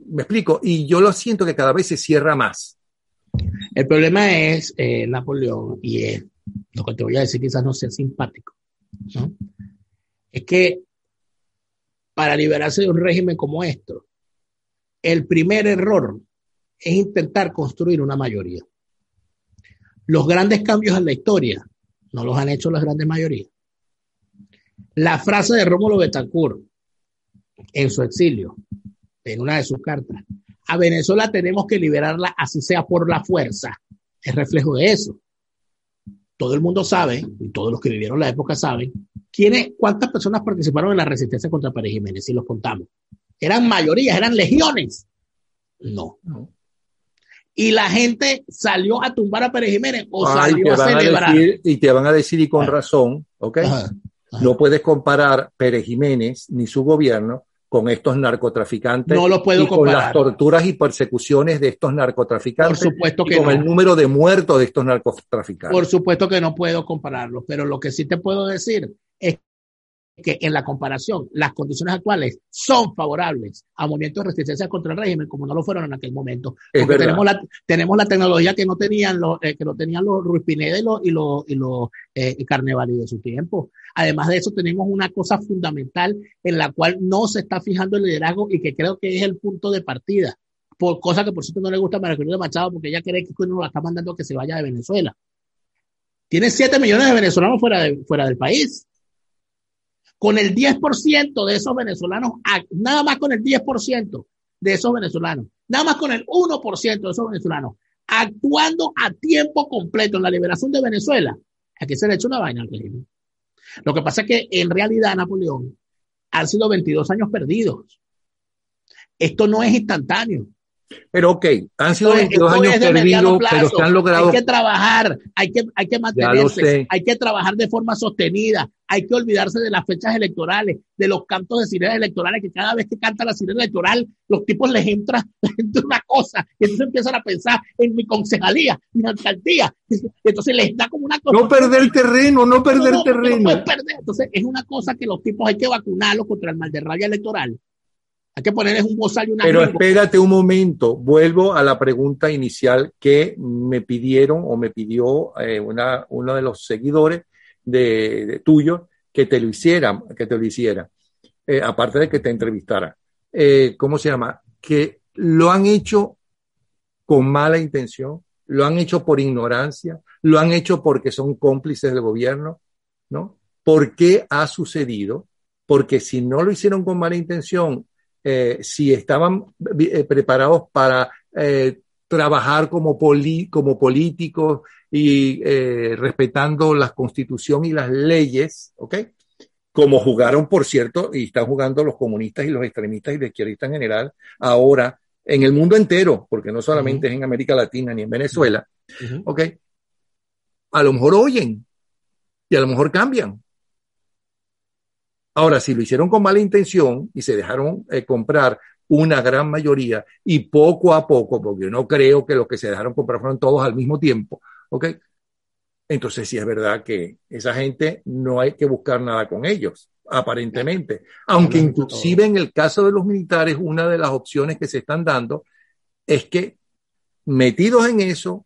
me explico, y yo lo siento que cada vez se cierra más. El problema es, eh, Napoleón, y es, lo que te voy a decir quizás no sea simpático, es que para liberarse de un régimen como esto, el primer error es intentar construir una mayoría. Los grandes cambios en la historia no los han hecho las grandes mayorías. La frase de Rómulo Betancourt en su exilio, en una de sus cartas, a Venezuela tenemos que liberarla así sea por la fuerza. Es reflejo de eso. Todo el mundo sabe, y todos los que vivieron la época saben, quiénes, cuántas personas participaron en la resistencia contra Pérez Jiménez, si los contamos. Eran mayorías, eran legiones. No. Y la gente salió a tumbar a Pérez Jiménez o salió a celebrar. y te van a decir, y con razón, ¿ok? No puedes comparar Pérez Jiménez ni su gobierno con estos narcotraficantes no lo puedo y con las torturas y persecuciones de estos narcotraficantes Por supuesto que y con el número de muertos de estos narcotraficantes. Por supuesto que no puedo compararlo, pero lo que sí te puedo decir que en la comparación las condiciones actuales son favorables a movimientos de resistencia contra el régimen como no lo fueron en aquel momento. Porque tenemos la, tenemos la tecnología que no tenían los, eh, que no tenían los Ruiz Pineda y los, y los, y los eh, Carnevali de su tiempo. Además de eso, tenemos una cosa fundamental en la cual no se está fijando el liderazgo y que creo que es el punto de partida. Por cosa que por cierto no le gusta a María de Machado porque ella cree que uno la está mandando que se vaya de Venezuela. Tiene 7 millones de venezolanos fuera, de, fuera del país con el 10% de esos venezolanos, nada más con el 10% de esos venezolanos, nada más con el 1% de esos venezolanos, actuando a tiempo completo en la liberación de Venezuela, aquí se le hecho una vaina al régimen. Lo que pasa es que en realidad, Napoleón, han sido 22 años perdidos. Esto no es instantáneo. Pero ok, han sido 22 años perdidos, pero se han logrado. Hay que trabajar, hay que, hay que mantenerse, hay que trabajar de forma sostenida, hay que olvidarse de las fechas electorales, de los cantos de sirenas electorales, que cada vez que canta la sirena electoral, los tipos les entra, una cosa, y entonces empiezan a pensar en mi concejalía, mi alcaldía, entonces les da como una cosa. No perder terreno, no perder terreno. Entonces es una cosa que los tipos hay que vacunarlos contra el mal de rabia electoral hay que ponerles un bozal y una. Pero espérate un momento, vuelvo a la pregunta inicial que me pidieron o me pidió eh, una, uno de los seguidores de, tuyo que te lo hiciera, que te lo hiciera, eh, aparte de que te entrevistara. Eh, ¿Cómo se llama? Que lo han hecho con mala intención, lo han hecho por ignorancia, lo han hecho porque son cómplices del gobierno, ¿no? ¿Por qué ha sucedido? Porque si no lo hicieron con mala intención eh, si estaban eh, preparados para eh, trabajar como, como políticos y respetando la constitución y las leyes, ¿ok? Como jugaron, por cierto, y están jugando los comunistas y los extremistas y los izquierdistas en general, ahora en el mundo entero, porque no solamente es en América Latina ni en Venezuela, ¿ok? A lo mejor oyen y a lo mejor cambian. Ahora, si lo hicieron con mala intención y se dejaron eh, comprar una gran mayoría y poco a poco, porque yo no creo que los que se dejaron comprar fueron todos al mismo tiempo, ¿ok? Entonces sí es verdad que esa gente no hay que buscar nada con ellos, aparentemente. Aunque inclusive en el caso de los militares, una de las opciones que se están dando es que metidos en eso,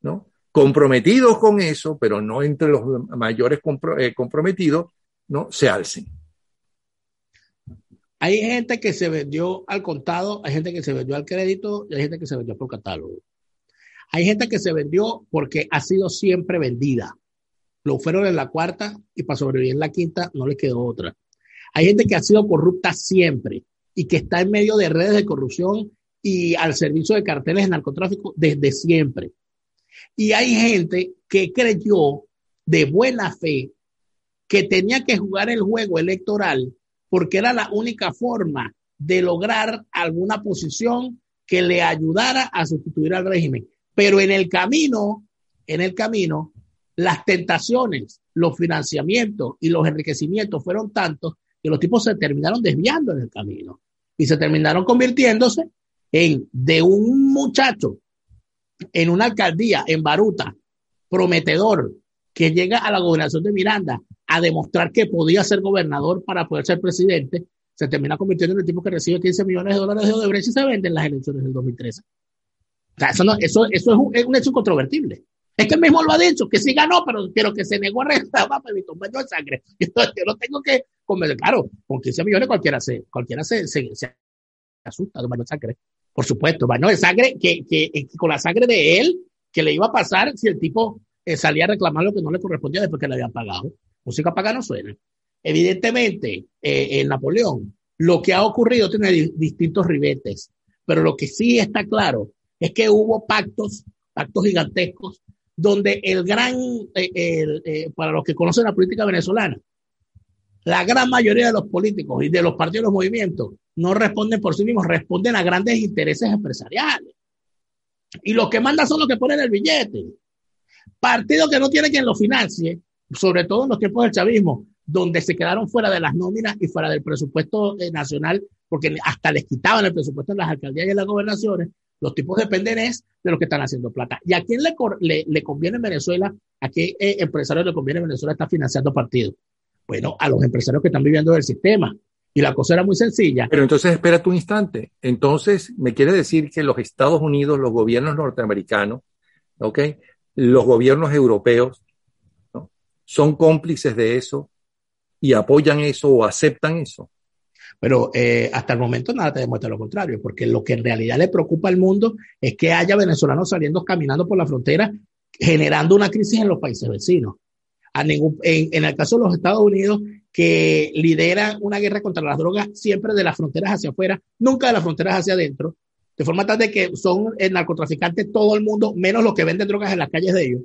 ¿no? Comprometidos con eso, pero no entre los mayores eh, comprometidos, ¿no? Se alcen. Hay gente que se vendió al contado, hay gente que se vendió al crédito y hay gente que se vendió por catálogo. Hay gente que se vendió porque ha sido siempre vendida. Lo fueron en la cuarta y para sobrevivir en la quinta no le quedó otra. Hay gente que ha sido corrupta siempre y que está en medio de redes de corrupción y al servicio de carteles de narcotráfico desde siempre. Y hay gente que creyó de buena fe que tenía que jugar el juego electoral porque era la única forma de lograr alguna posición que le ayudara a sustituir al régimen. Pero en el camino, en el camino, las tentaciones, los financiamientos y los enriquecimientos fueron tantos que los tipos se terminaron desviando en el camino y se terminaron convirtiéndose en de un muchacho en una alcaldía en Baruta, prometedor, que llega a la gobernación de Miranda a demostrar que podía ser gobernador para poder ser presidente, se termina convirtiendo en el tipo que recibe 15 millones de dólares de Odebrecht y se vende en las elecciones del 2013. O sea, eso, no, eso, eso es, un, hecho incontrovertible. Es que él mismo lo ha dicho, que sí ganó, pero, pero que se negó a a un baño de sangre. Yo, yo no tengo que convencer. Claro, con 15 millones cualquiera se, cualquiera se, se, asusta de baño de sangre. Por supuesto, baño de sangre que, que, con la sangre de él, que le iba a pasar si el tipo eh, salía a reclamar lo que no le correspondía después que le habían pagado música paga no suena. Evidentemente, eh, en Napoleón, lo que ha ocurrido tiene distintos ribetes, pero lo que sí está claro es que hubo pactos, pactos gigantescos, donde el gran, eh, eh, para los que conocen la política venezolana, la gran mayoría de los políticos y de los partidos de los movimientos no responden por sí mismos, responden a grandes intereses empresariales. Y los que mandan son los que ponen el billete. Partidos que no tienen quien lo financie, sobre todo en los tiempos del chavismo, donde se quedaron fuera de las nóminas y fuera del presupuesto eh, nacional, porque hasta les quitaban el presupuesto en las alcaldías y en las gobernaciones, los tipos dependen es de los que están haciendo plata. ¿Y a quién le, le, conviene en Venezuela? ¿A qué eh, empresario le conviene en Venezuela estar financiando partidos? Bueno, a los empresarios que están viviendo del sistema. Y la cosa era muy sencilla. Pero entonces espera tu instante. Entonces, me quiere decir que los Estados Unidos, los gobiernos norteamericanos, ¿ok? Los gobiernos europeos son cómplices de eso y apoyan eso o aceptan eso. Pero eh, hasta el momento nada te demuestra lo contrario, porque lo que en realidad le preocupa al mundo es que haya venezolanos saliendo caminando por la frontera, generando una crisis en los países vecinos. Ningún, en, el caso de los Estados Unidos, que lidera una guerra contra las drogas siempre de las fronteras hacia afuera, nunca de las fronteras hacia adentro, de forma tal de que son narcotraficantes todo el mundo, menos los que venden drogas en las calles de ellos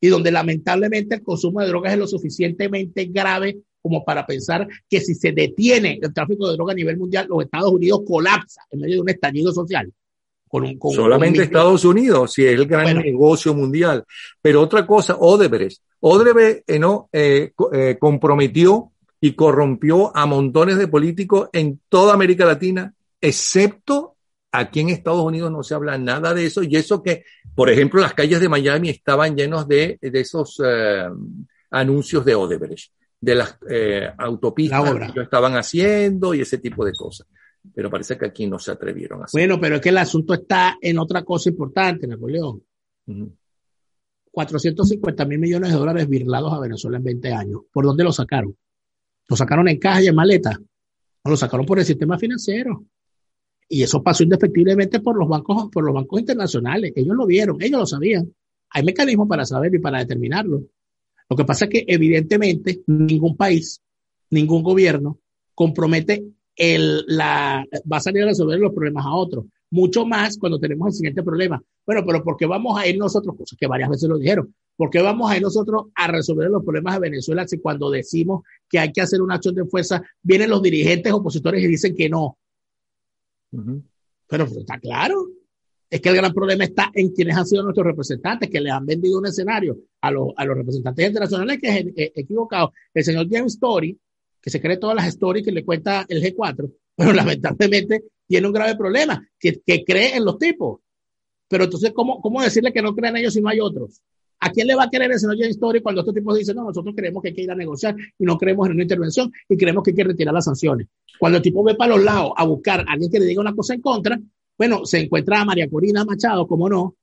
y donde lamentablemente el consumo de drogas es lo suficientemente grave como para pensar que si se detiene el tráfico de drogas a nivel mundial, los Estados Unidos colapsa en medio de un estallido social. Solamente Estados Unidos, si es el gran negocio mundial. Pero otra cosa, Odebrecht. Odebrecht eh, no, eh, eh, comprometió y corrompió a montones de políticos en toda América Latina, excepto aquí en Estados Unidos no se habla nada de eso. Y eso que, por ejemplo, las calles de Miami estaban llenos de, de esos anuncios de Odebrecht, de las autopistas que lo estaban haciendo y ese tipo de cosas pero parece que aquí no se atrevieron a hacerlo. Bueno, pero es que el asunto está en otra cosa importante, Napoleón. 450 mil millones de dólares virlados a Venezuela en 20 años. ¿Por dónde lo sacaron? ¿Lo sacaron en caja y en maleta? ¿O lo sacaron por el sistema financiero? Y eso pasó indefectiblemente por los bancos, por los bancos internacionales. Ellos lo vieron, ellos lo sabían. Hay mecanismos para saberlo y para determinarlo. Lo que pasa es que evidentemente ningún país, ningún gobierno compromete el, la, va a salir a resolver los problemas a otros. Mucho más cuando tenemos el siguiente problema. Bueno, pero ¿por qué vamos a ir nosotros? Cosas que varias veces lo dijeron. ¿Por qué vamos a ir nosotros a resolver los problemas de Venezuela si cuando decimos que hay que hacer una acción de fuerza, vienen los dirigentes opositores y dicen que no? Pero está claro. Es que el gran problema está en quienes han sido nuestros representantes, que le han vendido un escenario a, los, a los representantes internacionales que es equivocado. El señor James Story que se cree todas las stories que le cuenta el G4, pero lamentablemente tiene un grave problema, que, que cree en los tipos. Pero entonces, ¿cómo, ¿cómo decirle que no creen ellos si no hay otros? ¿A quién le va a querer ese señor Story cuando estos tipos dicen, no, nosotros creemos que hay que ir a negociar y no creemos en una intervención y creemos que hay que retirar las sanciones? Cuando el tipo ve para los lados a buscar a alguien que le diga una cosa en contra, bueno, se encuentra a María Corina Machado, como no,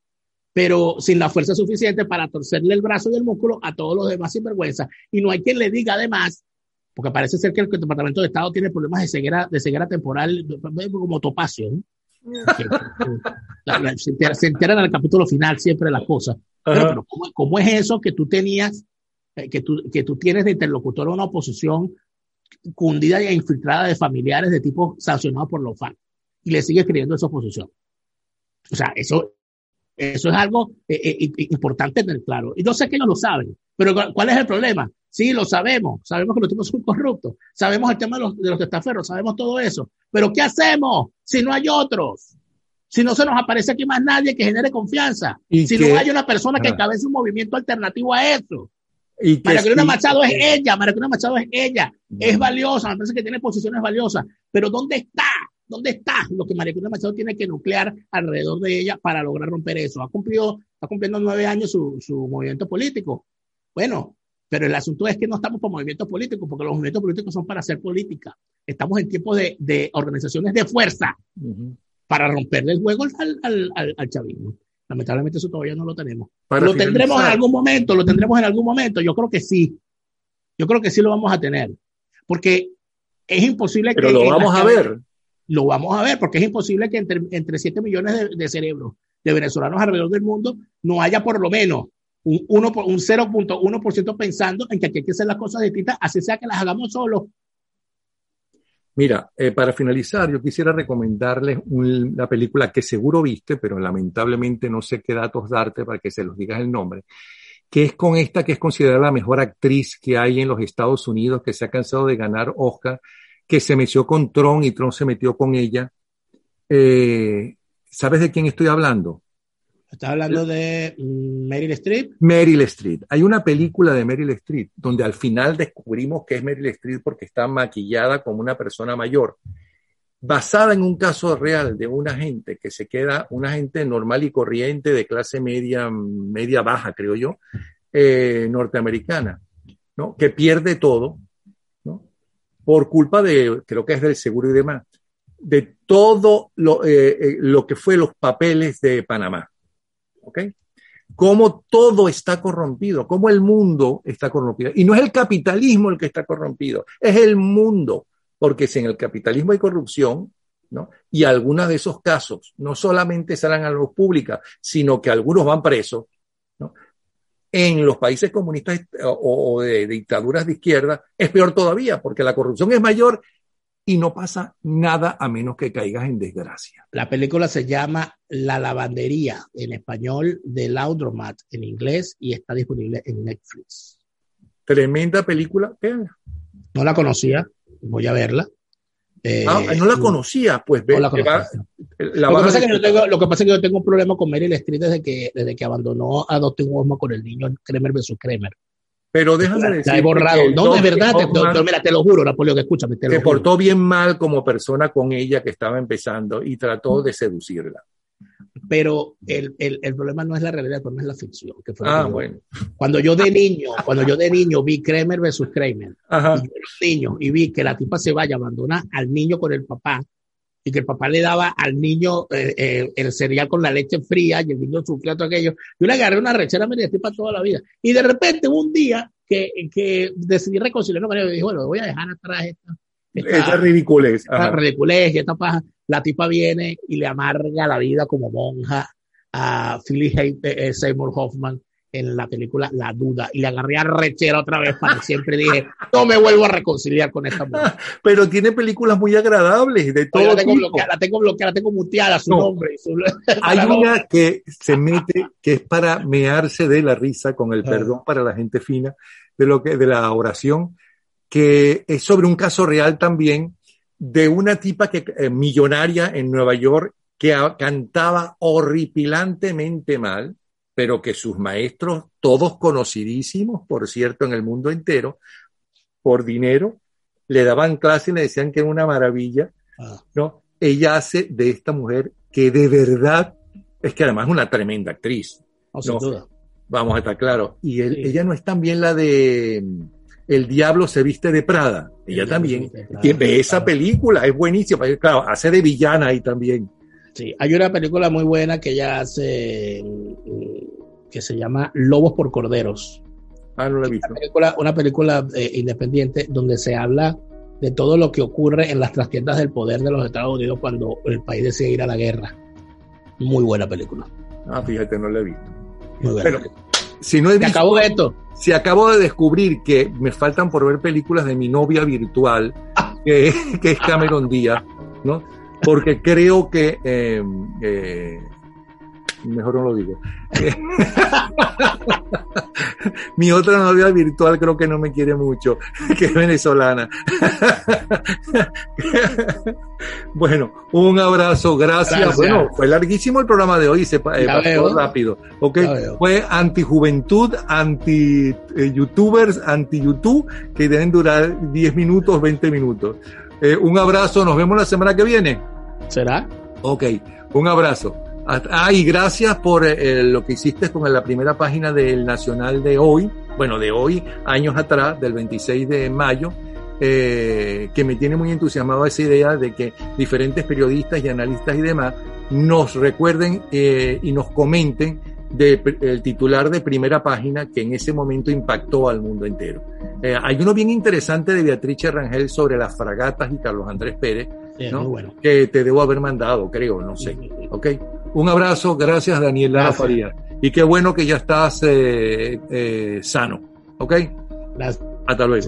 pero sin la fuerza suficiente para torcerle el brazo y el músculo a todos los demás sinvergüenza. Y no hay quien le diga además porque parece ser que el Departamento de Estado tiene problemas de ceguera, de ceguera temporal como topacio. Se, enteran al capítulo final siempre de las cosas. Pero, ¿cómo, es eso que tú tenías, eh, que, tú, que tú tienes de interlocutor una oposición cundida e infiltrada de familiares de tipo sancionado por los FARC y le sigues creyendo esa oposición? O sea, eso, eso es algo eh, eh, importante tener claro. Y yo sé que ellos lo saben, pero ¿cuál es el problema? Sí, lo sabemos, sabemos que los tipos son corruptos, sabemos el tema de los, de los testaferros, sabemos todo eso, pero ¿qué hacemos si no hay otros? Si no se nos aparece aquí más nadie que genere confianza, y si no hay una persona que encabece un movimiento alternativo a eso. Y Machado es ella, María Corina Machado es ella, es valiosa, me parece que tiene posiciones valiosas, pero ¿dónde está? ¿Dónde está lo que María Corina Machado tiene que nuclear alrededor de ella para lograr romper eso? Ha cumplido, está cumpliendo nueve años su, su movimiento político. Bueno, pero el asunto es que no estamos por movimientos políticos, porque los movimientos políticos son para hacer política. Estamos en tiempos de, de organizaciones de fuerza para romperle el juego al, al, al, chavismo. Lamentablemente eso todavía no lo tenemos. lo tendremos en algún momento, lo tendremos en algún momento. Yo creo que sí. Yo creo que sí lo vamos a tener. Porque es imposible que... Pero lo vamos a ver. Lo vamos a ver, porque es imposible que entre, entre 7 millones de, de cerebros de venezolanos alrededor del mundo no haya por lo menos un, un 0.1% pensando en que aquí hay que hacer las cosas distintas, así sea que las hagamos solos. Mira, eh, para finalizar, yo quisiera recomendarles una película que seguro viste, pero lamentablemente no sé qué datos darte para que se los digas el nombre, que es con esta que es considerada la mejor actriz que hay en los Estados Unidos, que se ha cansado de ganar Oscar, que se metió con Tron y Tron se metió con ella. Eh, ¿Sabes de quién estoy hablando? ¿Estás hablando de Meryl Streep? Meryl Streep. Hay una película de Meryl Streep donde al final descubrimos que es Meryl Streep porque está maquillada como una persona mayor, basada en un caso real de una gente que se queda, una gente normal y corriente de clase media, media baja, creo yo, eh, norteamericana, ¿no? Que pierde todo. Por culpa de, creo que es del seguro y demás, de todo lo, eh, eh, lo que fue los papeles de Panamá. ¿Ok? Cómo todo está corrompido, cómo el mundo está corrompido. Y no es el capitalismo el que está corrompido, es el mundo, porque si en el capitalismo hay corrupción, ¿no? Y algunos de esos casos no solamente salen a la luz pública, sino que algunos van presos, ¿no? En los países comunistas o, de dictaduras de izquierda es peor todavía, porque la corrupción es mayor y no pasa nada a menos que caigas en desgracia. La película se llama La lavandería, en español, de Laundromat en inglés y está disponible en Netflix. Tremenda película, No la conocía, voy a verla. Eh, ah, no la conocía, pues ve, lo, que pasa es que yo tengo, lo que pasa es que yo tengo un problema con Meryl Streep desde que, desde que abandonó a Dustin Hoffman con el niño Kremer vs. Kremer. Pero déjame decir. La he borrado. No, de verdad, te, mira, te lo juro, Napoleón, escúchame. Te portó bien mal como persona con ella que estaba empezando y trató de seducirla. Pero el, el, el problema no es la realidad, el problema es la ficción. Que fue ah, bueno. Cuando yo de niño, cuando yo de niño vi Kramer versus Kramer, y, niño, y vi que la tipa se vaya a abandonar al niño con el papá, y que el papá le daba al niño eh, eh, el cereal con la leche fría y el niño sufría todo aquello. Yo le agarré una rechera media tipa toda la vida. Y de repente un día que, que decidí reconciliarme con él, dije, bueno, voy a dejar atrás esta. esta ridiculez. Esta ridiculez y esta paja la tipa viene y le amarga la vida como monja a Philly eh, Seymour Hoffman en la película La Duda y le agarré a rechera otra vez para siempre dije, no me vuelvo a reconciliar con esta mujer. Pero tiene películas muy agradables de todo la tengo Bloqueada, la tengo bloqueada, la tengo muteada su nombre. Hay una que se mete que es para mearse de la risa con el ah. perdón para la gente fina de lo que de la oración que es sobre un caso real también de una tipa que, eh, millonaria en Nueva York que cantaba horripilantemente mal, pero que sus maestros, todos conocidísimos, por cierto, en el mundo entero, por dinero, le daban clase y le decían que era una maravilla, ah. ¿no? Ella hace de esta mujer que de verdad, es que además es una tremenda actriz. Vamos a estar claros. Y ella no es también la de el diablo se viste de Prada. Ella también ve esa película, es buenísima. Claro, hace de villana ahí también. Sí, hay una película muy buena que ella hace mm, que se llama Lobos por Corderos. Ah, no la he visto. Una película, una película eh, independiente donde se habla de todo lo que ocurre en las trastiendas del poder de los Estados Unidos cuando el país decide ir a la guerra. Muy buena película. Ah, fíjate, no la he visto. Muy buena si no he visto, acabo esto. Si acabo de descubrir que me faltan por ver películas de mi novia virtual, que, es Cameron Díaz, ¿no? Porque creo que eh, eh, mejor no lo digo. Mi otra novia virtual creo que no me quiere mucho, que es venezolana. bueno, un abrazo, gracias. Bueno, fue larguísimo el programa de hoy, se eh, pasó rápido. Fue anti-juventud, anti-youtubers, anti-youtube, que deben durar 10 minutos, 20 minutos. Eh, un abrazo, nos vemos la semana que viene. ¿Será? Ok, un abrazo. Ah, y gracias por eh, lo que hiciste con la primera página del Nacional de hoy, bueno, de hoy, años atrás, del 26 de mayo, eh, que me tiene muy entusiasmado esa idea de que diferentes periodistas y analistas y demás nos recuerden eh, y nos comenten del titular de primera página que en ese momento impactó al mundo entero. Eh, hay uno bien interesante de Beatriz Rangel sobre las fragatas y Carlos Andrés Pérez, que te debo haber mandado, creo, no sé. ¿Ok? Un abrazo, gracias Daniela Faría. Y qué bueno que ya estás eh, eh, sano. ¿Ok? Gracias. Hasta luego.